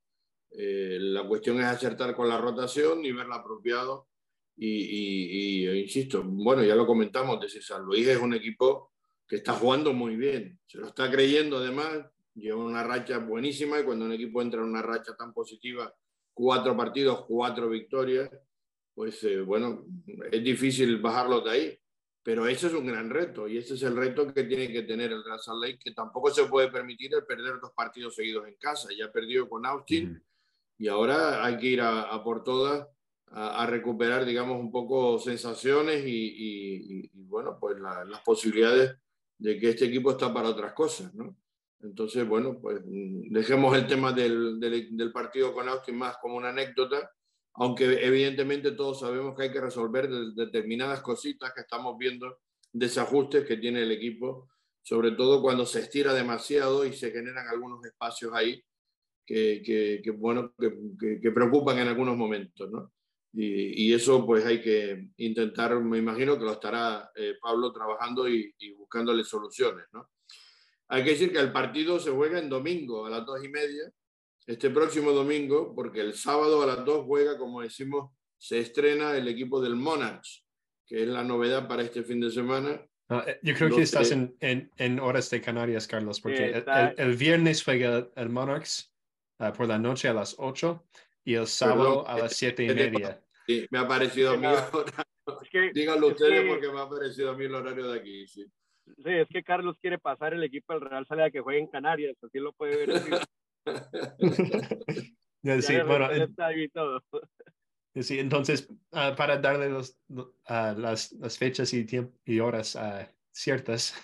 Eh, la cuestión es acertar con la rotación y verla apropiado. Y, y, insisto, bueno, ya lo comentamos, desde San Luis es un equipo que está jugando muy bien, se lo está creyendo además, lleva una racha buenísima y cuando un equipo entra en una racha tan positiva, cuatro partidos, cuatro victorias, pues eh, bueno, es difícil bajarlo de ahí. Pero ese es un gran reto y ese es el reto que tiene que tener el Real Salt Lake, que tampoco se puede permitir el perder dos partidos seguidos en casa. Ya perdió con Austin y ahora hay que ir a, por todas a, recuperar, digamos, un poco sensaciones y, bueno, pues las posibilidades de que este equipo está para otras cosas, ¿no? Entonces, bueno, pues dejemos el tema del, del, del partido con Austin más como una anécdota aunque evidentemente todos sabemos que hay que resolver determinadas cositas que estamos viendo, desajustes que tiene el equipo, sobre todo cuando se estira demasiado y se generan algunos espacios ahí que, que, bueno, que, que, preocupan en algunos momentos, ¿no? Y, y, eso pues hay que intentar, me imagino que lo estará eh, Pablo trabajando y, y, buscándole soluciones, ¿no? Hay que decir que el partido se juega en domingo a las dos y media este próximo domingo, porque el sábado a las 2 juega, como decimos, se estrena el equipo del Monarchs, que es la novedad para este fin de semana. Ah, eh, yo creo que estás en, en, horas de Canarias, Carlos, porque el, viernes juega el Monarchs ah, por la noche a las 8 y el sábado a las 7 y media. Sí, me ha parecido a mí Díganlo ustedes porque me ha parecido a mí el horario de aquí. Sí. Sí, es que Carlos quiere pasar el equipo del Real Sale a que juegue en Canarias, así lo puede ver. sí, bueno, sí, entonces, uh, para darle los, uh, las, las, fechas y, y horas uh, ciertas,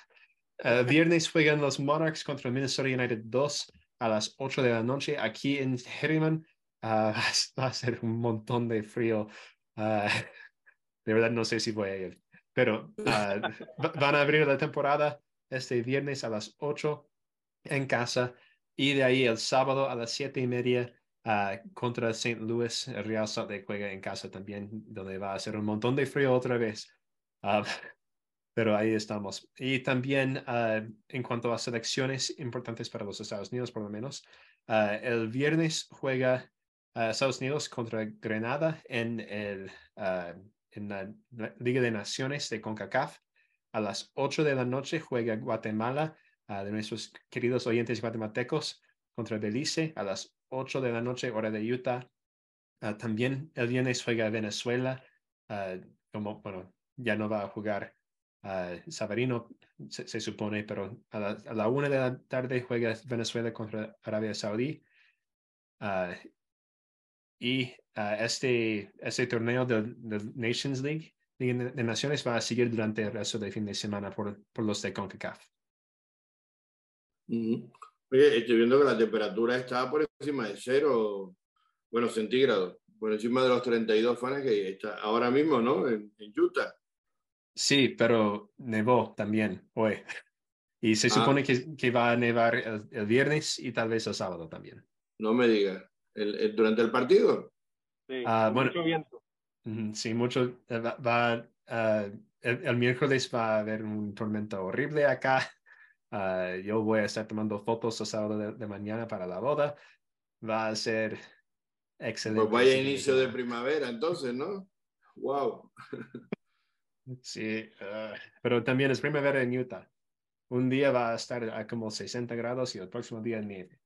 viernes juegan los Monarchs contra Minnesota United 2 a las 8 de la noche aquí en Herriman. va a ser un montón de frío. de verdad, no sé si voy a ir, pero van a abrir la temporada este viernes a las 8 en casa y de ahí el sábado a las siete y media uh, contra St. Louis, el Real Salt Lake juega en casa también, donde va a ser un montón de frío otra vez. Uh, pero ahí estamos. Y también uh, en cuanto a selecciones importantes para los Estados Unidos, por lo menos, el viernes juega Estados Unidos contra Grenada en, el, en la Liga de Naciones de CONCACAF. a las 8 de la noche juega Guatemala, de nuestros queridos oyentes guatemaltecos, contra Belice a las 8 de la noche, hora de Utah. también el viernes juega Venezuela, como, bueno, ya no va a jugar Sabarino, se, supone, pero a la, a la, una de la tarde juega Venezuela contra Arabia Saudí. Y este, este torneo del, Nations League, de, Naciones, va a seguir durante el resto del fin de semana por, por los de CONCACAF. Oye, estoy viendo que la temperatura está por encima de cero, bueno, centígrados, por encima de los 32 que está ahora mismo, ¿no? En, Utah. Sí, pero nevó también hoy. Y se ah. supone que, que, va a nevar el, viernes y tal vez el sábado también. No me digas. ¿El, durante el partido? Sí, ah, mucho viento. Sí, mucho. Eh, va, ah, el, miércoles va a haber un tormento horrible acá. yo voy a estar tomando fotos el sábado de, mañana para la boda. Va a ser excelente. Pues vaya inicio de primavera entonces, ¿no? Wow. Sí, pero también es primavera en Utah. Un día va a estar a como 60 grados y el próximo día nieve.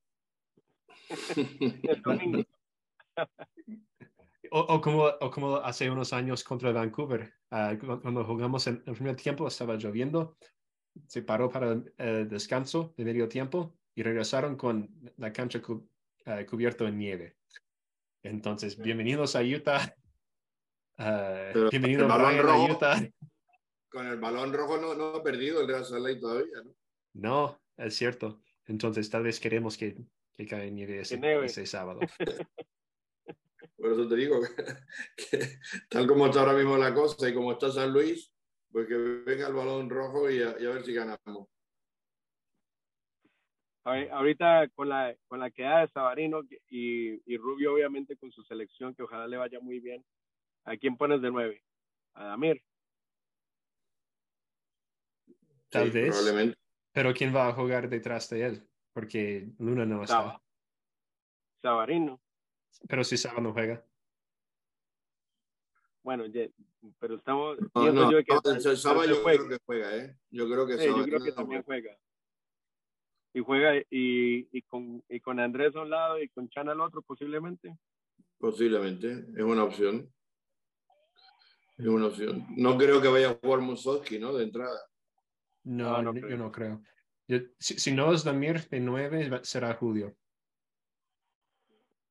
o, como, o como hace unos años contra Vancouver, ah, cuando jugamos en el primer tiempo estaba lloviendo, se paró para el descanso de medio tiempo y regresaron con la cancha ah, cubierta en nieve. Entonces, bienvenidos a Utah. Uh, bienvenido a Utah. Con el balón rojo no, no ha perdido el Real Salt todavía, ¿no? No, es cierto. Entonces, tal vez queremos que que cae nieve ese, ese sábado. Por eso te digo que, tal como está ahora mismo la cosa y como está San Luis, pues que venga el balón rojo y a, ver si ganamos. Ahorita con la, con la queda de Sabarino y, y, Rubio, obviamente con su selección, que ojalá le vaya muy bien. ¿A quién pones de nueve? ¿A Damir? Tal vez. Probablemente. Pero ¿quién va a jugar detrás de él? Porque Luna no está. Sabarino. Pero si Saba no juega. Bueno, pero estamos. No, yo que Saba yo creo que juega, ¿eh? Yo creo que sí, yo creo que también juega. Y juega y, y, con, y con Andrés a un lado y con Chan al otro, posiblemente. Posiblemente, es una opción. Es una opción. No creo que vaya a jugar Musowski, ¿no? De entrada. No, no, yo no creo si, no es Damir de 9, será Julio.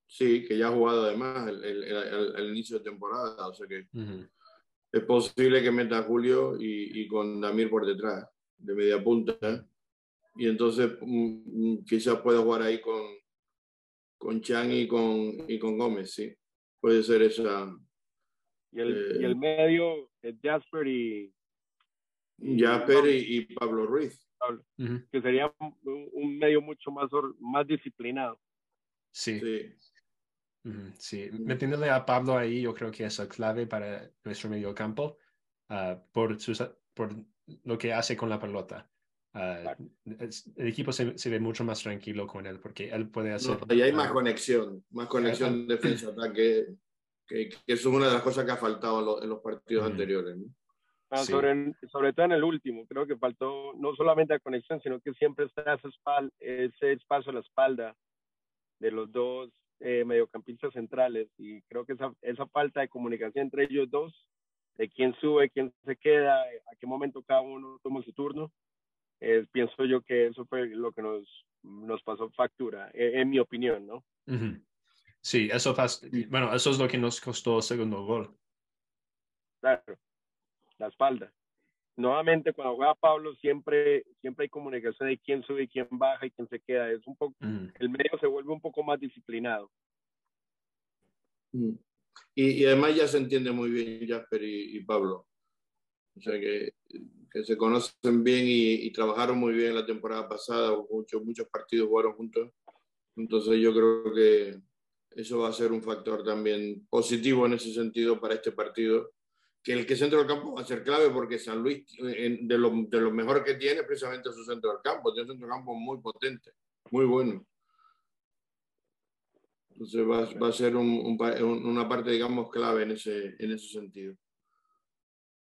Sí, que ya ha jugado además el, el, el, inicio de temporada, o sea que es posible que meta a Julio y, y, con Damir por detrás, de media punta. Y entonces mm, mm, quizás pueda jugar ahí con, con Chan y con, y con Gómez, sí. Puede ser esa. Y el, y el eh, medio, Jasper y. Jasper y Pablo Ruiz que sería un, medio mucho más, más disciplinado. Sí. Sí. Metiéndole a Pablo ahí, yo creo que es la clave para nuestro medio campo ah, por, sus, por lo que hace con la pelota. Ah, el equipo se, se, ve mucho más tranquilo con él porque él puede hacer. y hay más conexión, más conexión defensa-ataque, que, que, eso es una de las cosas que ha faltado en los, partidos anteriores. ¿no? Ah, sobre, sobre todo en el último, creo que faltó no solamente la conexión, sino que siempre está ese, ese espacio a la espalda de los dos eh, mediocampistas centrales y creo que esa, esa falta de comunicación entre ellos dos, de quién sube, quién se queda, a qué momento cada uno toma su turno, pienso yo que eso fue lo que nos, nos pasó factura, e, en, mi opinión, ¿no? Sí, eso, bueno, eso es lo que nos costó el segundo gol. Claro la espalda. Nuevamente, cuando juega Pablo, siempre, siempre hay comunicación de quién sube y quién baja y quién se queda. Es un poco, el medio se vuelve un poco más disciplinado. Mm. Y, y, además ya se entiende muy bien Jasper y, Pablo. O sea que, que se conocen bien y, y, trabajaron muy bien la temporada pasada, muchos, muchos partidos jugaron juntos. Entonces yo creo que eso va a ser un factor también positivo en ese sentido para este partido que el que centro del campo va a ser clave porque San Luis, de lo, de lo mejor que tiene, precisamente su centro del campo. Tiene un centro del campo muy potente, muy bueno. Entonces va, va a ser un, una parte, digamos, clave en ese, en ese sentido.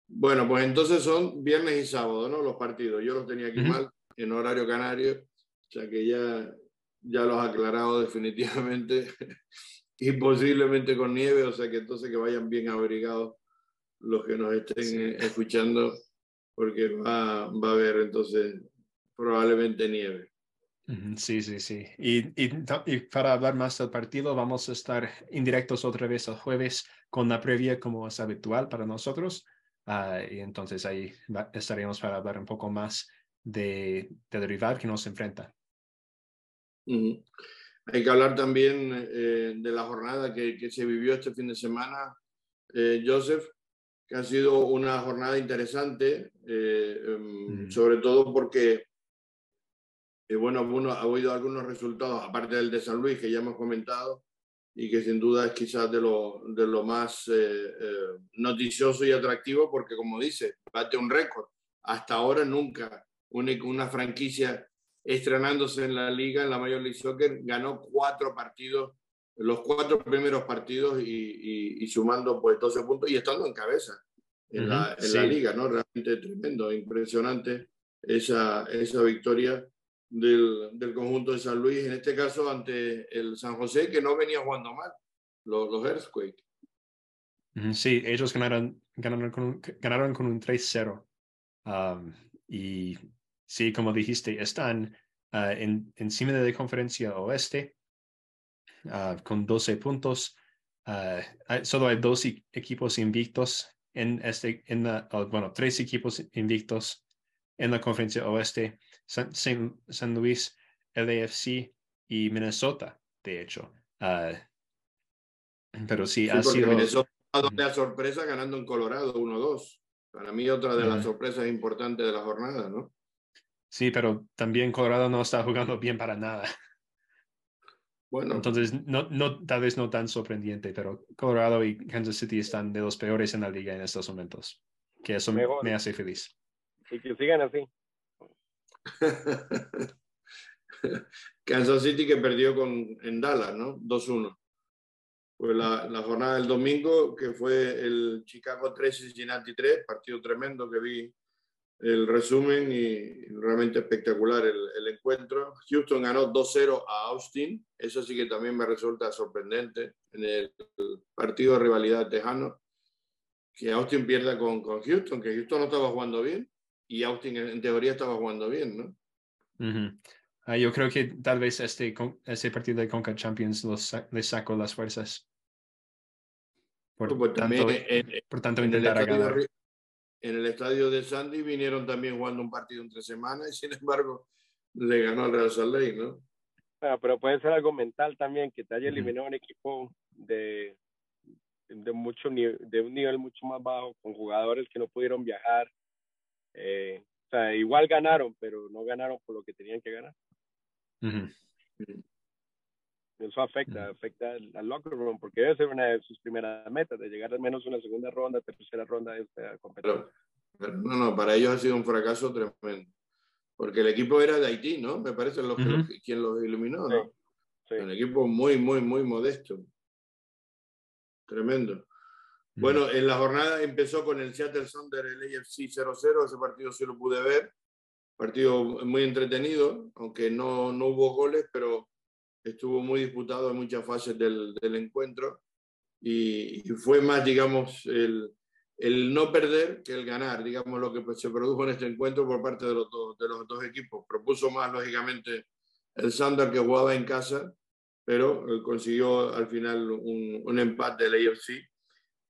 Bueno, pues entonces son viernes y sábado, ¿no? Los partidos. Yo los tenía aquí mal, en horario canario, o sea que ya, ya los ha aclarado definitivamente y posiblemente con nieve, o sea que entonces que vayan bien abrigados los que nos estén escuchando, porque va, va a haber entonces probablemente nieve. Sí, sí, sí. Y, y, y, para hablar más del partido, vamos a estar indirectos otra vez el jueves con la previa como es habitual para nosotros. Uh, y entonces ahí estaremos para hablar un poco más de, del rival que nos enfrenta. Hay que hablar también eh, de la jornada que, que, se vivió este fin de semana, eh, Joseph, que ha sido una jornada interesante, eh, um, sobre todo porque y bueno, ha oído algunos resultados, aparte del de San Luis, que ya hemos comentado, y que sin duda es quizás de lo, de lo más eh, eh, noticioso y atractivo, porque como dice, bate un récord. Hasta ahora nunca una, una franquicia estrenándose en la liga, en la Major League Soccer, ganó cuatro partidos, los cuatro primeros partidos y, y, sumando pues 12 puntos y estando en cabeza en, la, en la, liga, ¿no? Realmente tremendo, impresionante esa, esa victoria del, del, conjunto de San Luis, en este caso ante el San José, que no venía jugando mal, los, los Earthquake. Sí, ellos ganaron, ganaron con ganaron con un 3-0. Um, y sí, como dijiste, están uh, en, encima de la conferencia oeste uh, con 12 puntos. Uh, solo hay dos equipos invictos en este, en la, bueno, tres equipos invictos en la conferencia oeste. San, San, Luis, LAFC y Minnesota, de hecho. Uh, pero sí, sí ha sido... Minnesota la sorpresa ganando en Colorado 1-2. Para mí otra de las sorpresas importantes de la jornada, ¿no? Sí, pero también Colorado no está jugando bien para nada. Bueno. Entonces, no, no, tal vez no tan sorprendente, pero Colorado y Kansas City están de los peores en la liga en estos momentos. Que eso me hace feliz. Y que sigan así. Kansas City que perdió con, en Dallas, ¿no? 2-1. Pues la, la, jornada del domingo, que fue el Chicago 3 Cincinnati 3, partido tremendo que vi el resumen y realmente espectacular el, el encuentro. Houston ganó 2-0 a Austin, eso sí que también me resulta sorprendente en el partido de rivalidad tejano, que Austin pierda con, con Houston, que Houston no estaba jugando bien y Austin en teoría estaba jugando bien, ¿no? uh, yo creo que tal vez este, este partido de Conca Champions los, les sacó las fuerzas. Por, pues tanto, por tanto, intentar ganar. En el estadio de Sandy vinieron también jugando un partido entre semanas y sin embargo le ganó al Real Salt Lake, ¿no? pero puede ser algo mental también, que te haya eliminado un equipo de, de, mucho, de un nivel mucho más bajo, con jugadores que no pudieron viajar, eh, o sea, igual ganaron, pero no ganaron por lo que tenían que ganar. Eso afecta, afecta al, locker room, porque debe ser una de sus primeras metas, de llegar al menos a una segunda ronda, tercera ronda de esta competencia. no, no, para ellos ha sido un fracaso tremendo. Porque el equipo era de Haití, ¿no? Me parece lo, quien los iluminó, ¿no? Un equipo muy, muy, muy modesto. Tremendo. Bueno, en la jornada empezó con el Seattle Thunder, el AFC 0-0, ese partido sí lo pude ver, partido muy entretenido, aunque no, no hubo goles, pero estuvo muy disputado en muchas fases del, del encuentro y, fue más, digamos, el, el, no perder que el ganar, digamos, lo que se produjo en este encuentro por parte de los, dos, de los dos equipos. Propuso más, lógicamente, el Thunder que jugaba en casa, pero consiguió al final un, un empate del AFC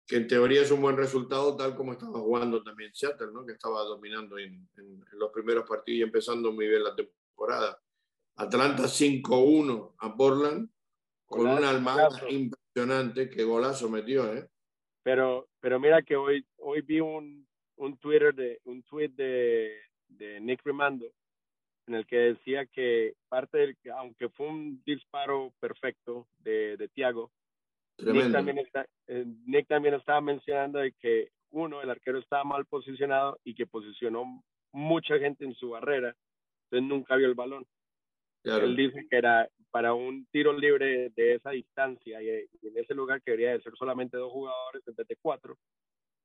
que en teoría es un buen resultado, tal como estaba jugando también Seattle, ¿no? que estaba dominando en, en, los primeros partidos y empezando muy bien la temporada. Atlanta 5-1 a Portland, con una almada impresionante, que golazo metió. ¿eh? Pero, pero mira que hoy, hoy vi un, un Twitter de un tweet de, de Nick Rimando en el que decía que parte del aunque fue un disparo perfecto de, de Tiago, Nick también, está, eh, Nick también estaba mencionando de que uno, el arquero estaba mal posicionado y que posicionó mucha gente en su barrera, entonces nunca vio el balón. Él dice que era para un tiro libre de esa distancia y, en ese lugar que debería de ser solamente dos jugadores en vez de cuatro,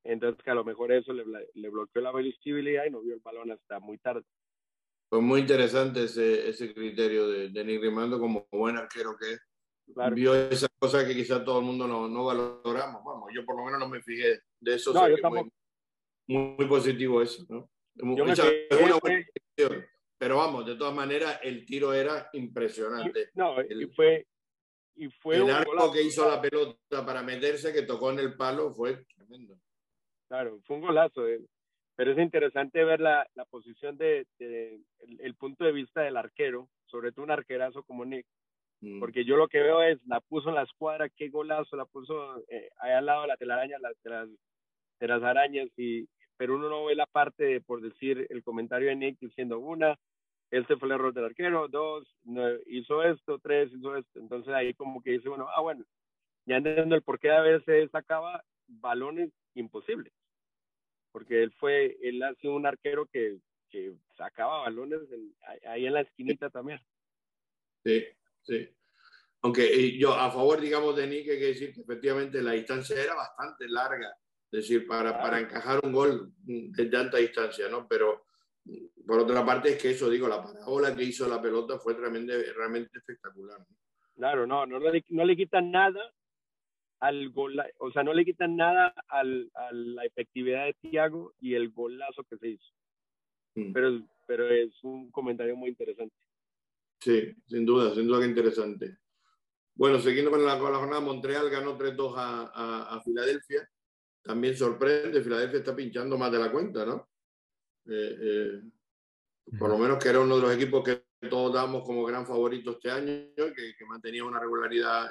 Entonces, que a lo mejor eso le, le bloqueó la visibilidad y no vio el balón hasta muy tarde. Fue muy interesante ese, ese criterio de, de Nick Rimando como buen arquero que es. Vio esas cosas que quizás todo el mundo no, no, valoramos. Vamos, yo por lo menos no me fijé de eso. No, yo. Muy, muy, positivo eso, ¿no? Yo me fijé, una buena pero vamos, de todas maneras, el tiro era impresionante. No, el, y fue, y fue el arco que hizo la pelota para meterse, que tocó en el palo, fue tremendo. Claro, fue un golazo. Eh. Pero es interesante ver la, la posición de, de el, el, punto de vista del arquero, sobre todo un arquerazo como Nick, mm. porque yo lo que veo es, la puso en la escuadra, qué golazo, la puso eh, ahí al lado de la telaraña, la, de, las, de las arañas, y, pero uno no ve la parte de, por decir, el comentario de Nick diciendo una, este fue el error del arquero, dos, hizo esto, tres, hizo esto. Entonces ahí como que dice, bueno, ah, bueno, ya entiendo el por qué a veces sacaba balones imposibles. Porque él fue, él ha sido un arquero que, que sacaba balones en, ahí en la esquinita también. Sí, sí. Aunque yo a favor, digamos, de Nick, hay que decir que efectivamente la distancia era bastante larga. Es decir, para, para encajar un gol de tanta distancia, ¿no? Pero por otra parte es que eso, digo, la parábola que hizo la pelota fue realmente, realmente espectacular. Claro, no, no le, no le quitan nada al gol, o sea, no le quitan nada al, a la efectividad de Thiago y el golazo que se hizo. Mm. Pero, pero es un comentario muy interesante. Sí, sin duda, sin duda que interesante. Bueno, siguiendo con la, con la jornada, Montreal ganó 3-2 a, a, a Filadelfia. También sorprende, Filadelfia está pinchando más de la cuenta, ¿no? Eh, eh, por lo menos que era uno de los equipos que todos damos como gran favorito este año, que, que, mantenía una regularidad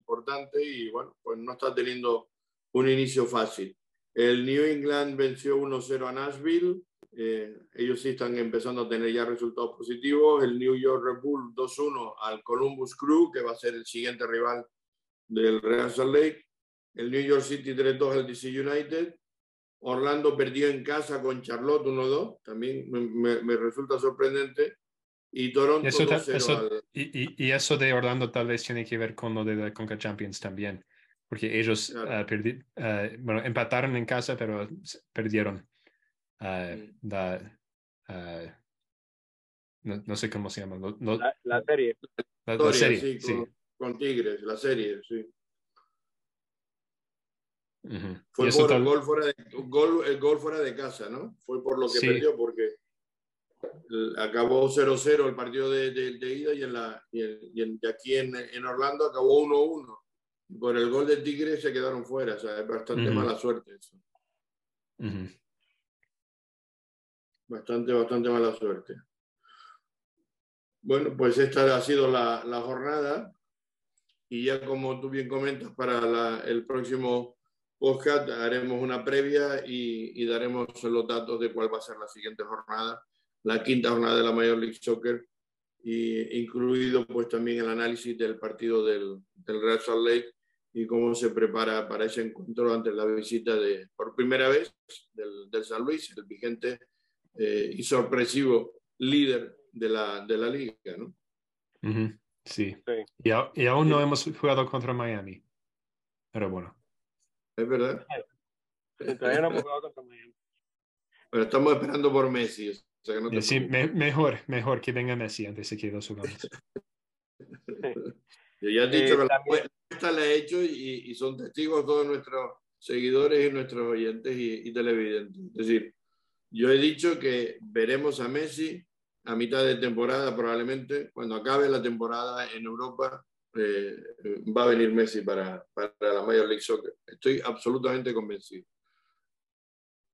importante y bueno, pues no está teniendo un inicio fácil. El New England venció 1-0 a Nashville, eh, ellos sí están empezando a tener ya resultados positivos. El New York Red Bull 2-1 al Columbus Crew, que va a ser el siguiente rival del Real Salt Lake. El New York City 3-2 al DC United. Orlando perdió en casa con Charlotte 1-2, también me, me, resulta sorprendente. Y Toronto eso, 2-0 eso, al... y, y, eso de Orlando tal vez tiene que ver con lo de la Conca Champions también, porque ellos claro. uh, perdi, uh, bueno, empataron en casa, pero perdieron. Uh, la, no, no, sé cómo se llama. No, no, la, la, serie. La, la serie, sí, con, Tigres, la serie, sí. Uh -huh. Fue por tal... gol fuera de, gol, el gol fuera de casa, ¿no? Fue por lo que Sí. perdió, porque el- acabó 0-0 el partido de, de- de ida y, en la, y, en- y en- y aquí en, en Orlando acabó 1-1. Por el gol del Tigre se quedaron fuera, o sea, es bastante mala suerte eso. Uh -huh. Bastante, bastante mala suerte. Bueno, pues esta ha sido la, la jornada y ya como tú bien comentas, para la- el próximo podcast haremos una previa y, y daremos los datos de cuál va a ser la siguiente jornada, la quinta jornada de la Major League Soccer, y incluido pues también el análisis del partido del, del Real Salt Lake y cómo se prepara para ese encuentro ante la visita de, por primera vez, del, del San Luis, el vigente eh, y sorpresivo líder de la, de la liga, ¿no? Uh -huh. Sí. Sí. Y, a, y aún no hemos jugado contra Miami. Pero bueno. Es verdad. Todavía no hemos jugado contra Miami. Pero estamos esperando por Messi. o sea que no te sí, me- mejor, mejor que venga Messi antes de que los jugamos. Yo ya he Eh, dicho que la encuesta la he hecho y, y son testigos todos nuestros seguidores y nuestros oyentes y, y televidentes. Es decir, yo he dicho que veremos a Messi a mitad de temporada probablemente, cuando acabe la temporada en Europa, eh, va a venir Messi para, para la Major League Soccer. Estoy absolutamente convencido.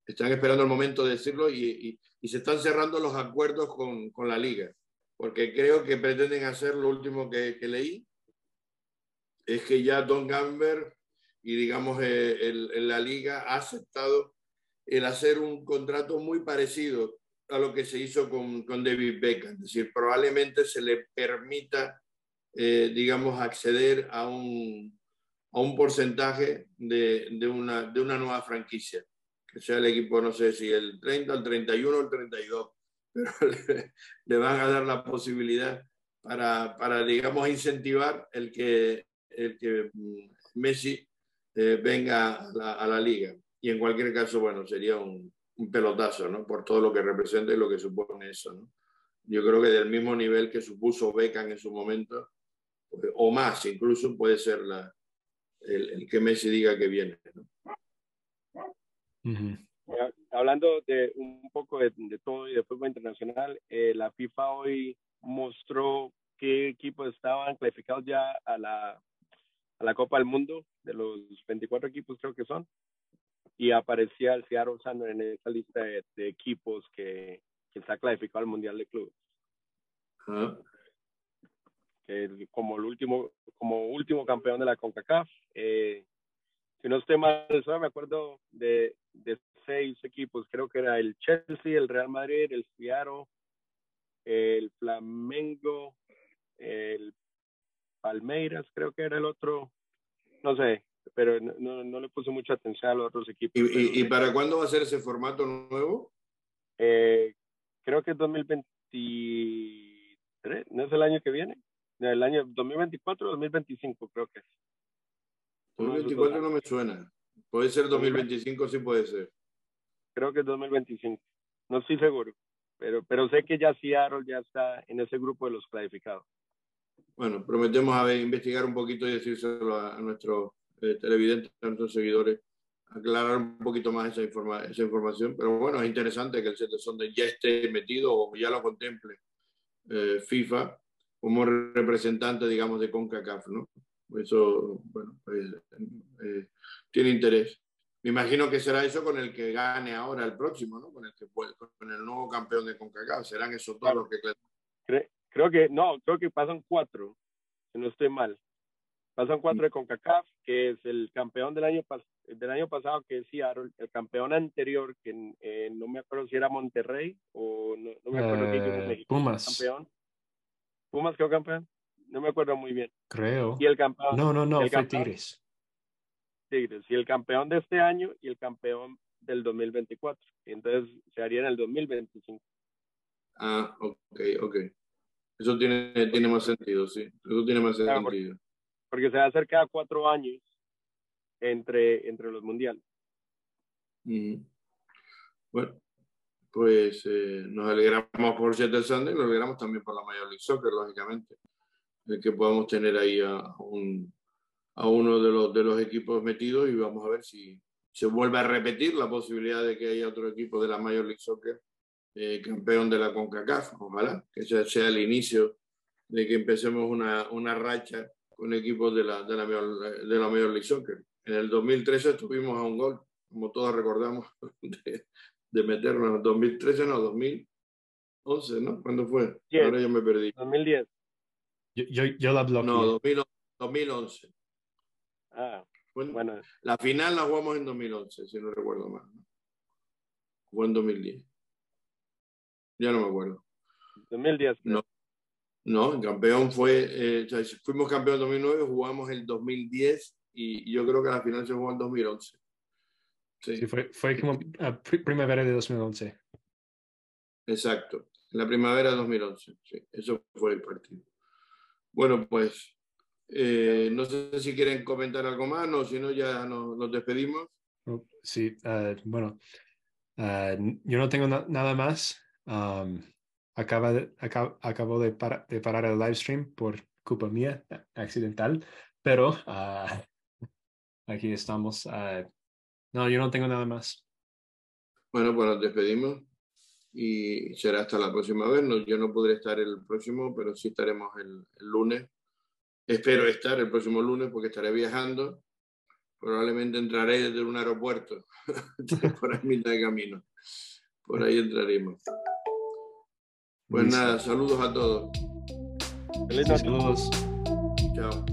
Están esperando el momento de decirlo y, y- y se están cerrando los acuerdos con, con la liga, porque creo que pretenden hacer lo último que, que leí, es que ya Don Gamber y digamos eh, el, el- la liga ha aceptado el hacer un contrato muy parecido a lo que se hizo con, con David Beckham, es decir, probablemente se le permita, eh, digamos, acceder a un, a un porcentaje de, de, una, de una nueva franquicia, que sea el equipo, no sé si el 30, el 31 o el 32, pero le, le van a dar la posibilidad para, para digamos, incentivar el que, el que mm, Messi eh, venga a la, a la liga. y en cualquier caso, bueno, sería un, un, pelotazo, ¿no? Por todo lo que representa y lo que supone eso, ¿no? Yo creo que del mismo nivel que supuso Beckham en su momento, o más incluso, puede ser la, el, el que Messi diga que viene, ¿no? Hablando de un poco de, de, todo y de fútbol internacional, eh, la FIFA hoy mostró qué equipos estaban clasificados ya a la, a la Copa del Mundo, de los 24 equipos creo que son, y aparecía el Seattle Sanders en esa lista de, de equipos que, que, está clasificado al Mundial de Clubes. Uh -huh. Que como el último como último campeón de la CONCACAF eh, si no estoy mal solo me acuerdo de, de seis equipos creo que era el Chelsea el Real Madrid el Seattle el Flamengo el Palmeiras creo que era el otro no sé pero no, no le puse mucha atención a los otros equipos ¿Y, y, y para cuándo va a ser ese formato nuevo? Eh, creo que es 2020 ¿no es el año que viene? El año 2024 o 2025 creo que es. 2024 no me suena. Puede ser 2025, sí puede ser. Creo que es 2025. No estoy seguro. Pero, pero sé que ya Seattle ya está en ese grupo de los clasificados. Bueno, prometemos a ver, investigar un poquito y decírselo a, a nuestros eh, televidentes, a nuestros seguidores, aclarar un poquito más esa, informa esa información. Pero bueno, es interesante que el Seattle Sonde ya esté metido o ya lo contemple eh, FIFA como representante, digamos, de CONCACAF, ¿no? Eso, bueno, pues, eh, tiene interés. Me imagino que será eso con el que gane ahora el próximo, ¿no? Con el que con el nuevo campeón de CONCACAF. Serán esos todos los que creo, creo que no, creo que pasan cuatro, si no estoy mal. Pasan cuatro de CONCACAF, que es el campeón del año, del año pasado, que es Seattle, el campeón anterior, que eh, no me acuerdo si era Monterrey o no, no me acuerdo qué equipo México Pumas. campeón. Pumas quedó campeón. No me acuerdo muy bien. Creo. Y el campeón. No, no, no, fue campeón, Tigres. Tigres. Y el campeón de este año y el campeón del 2024. Y entonces se haría en el 2025. Ah, ok, ok. Eso tiene, tiene más sentido, sí. Eso tiene más Claro, sentido. Porque se va a hacer cada cuatro años entre, entre los mundiales. Mm. Bueno, pues eh, nos alegramos por Seattle Sanders y nos alegramos también por la Major League Soccer, lógicamente, de que podamos tener ahí a, un, a uno de los, de los equipos metidos y vamos a ver si se vuelve a repetir la posibilidad de que haya otro equipo de la Major League Soccer eh, campeón de la CONCACAF. Ojalá que ese sea el inicio de que empecemos una, una racha con equipos de la, de, la de la Major League Soccer. En el 2013 estuvimos a un gol, como todos recordamos, de, de meternos en 2013, no, 2011, ¿no? ¿Cuándo fue? Yes. Ahora yo me perdí. 2010. Yo, yo, yo la bloqueé. No, 2011. 2011. Ah, Bueno, bueno. La final la jugamos en 2011, si no recuerdo mal. ¿no? Jugó en 2010. Ya no me acuerdo. 2010. No. No, el campeón fue, eh, o sea, fuimos campeón en 2009, jugamos el 2010 y yo creo que la final se jugó en 2011. Sí, Sí, fue, fue como a pri- primavera de 2011. exacto. La primavera de 2011. Sí, eso fue el partido. Bueno, pues eh, no sé si quieren comentar algo más o si no ya nos, nos despedimos. Oh, Sí, ah, bueno, n- yo no tengo na- nada más. Am, acaba de, acab- acabo de, para- de parar el live stream por culpa mía, accidental, pero ah, aquí estamos. No, yo no tengo nada más. Bueno, pues nos despedimos y será hasta la próxima vez. No, yo no podré estar el próximo, pero sí estaremos el, el lunes. Espero estar el próximo lunes porque estaré viajando. Probablemente entraré desde un aeropuerto por ahí mitad de camino. Por ahí entraremos. Pues Listo. nada, saludos a todos. Saludos. Chao.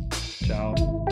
Chao.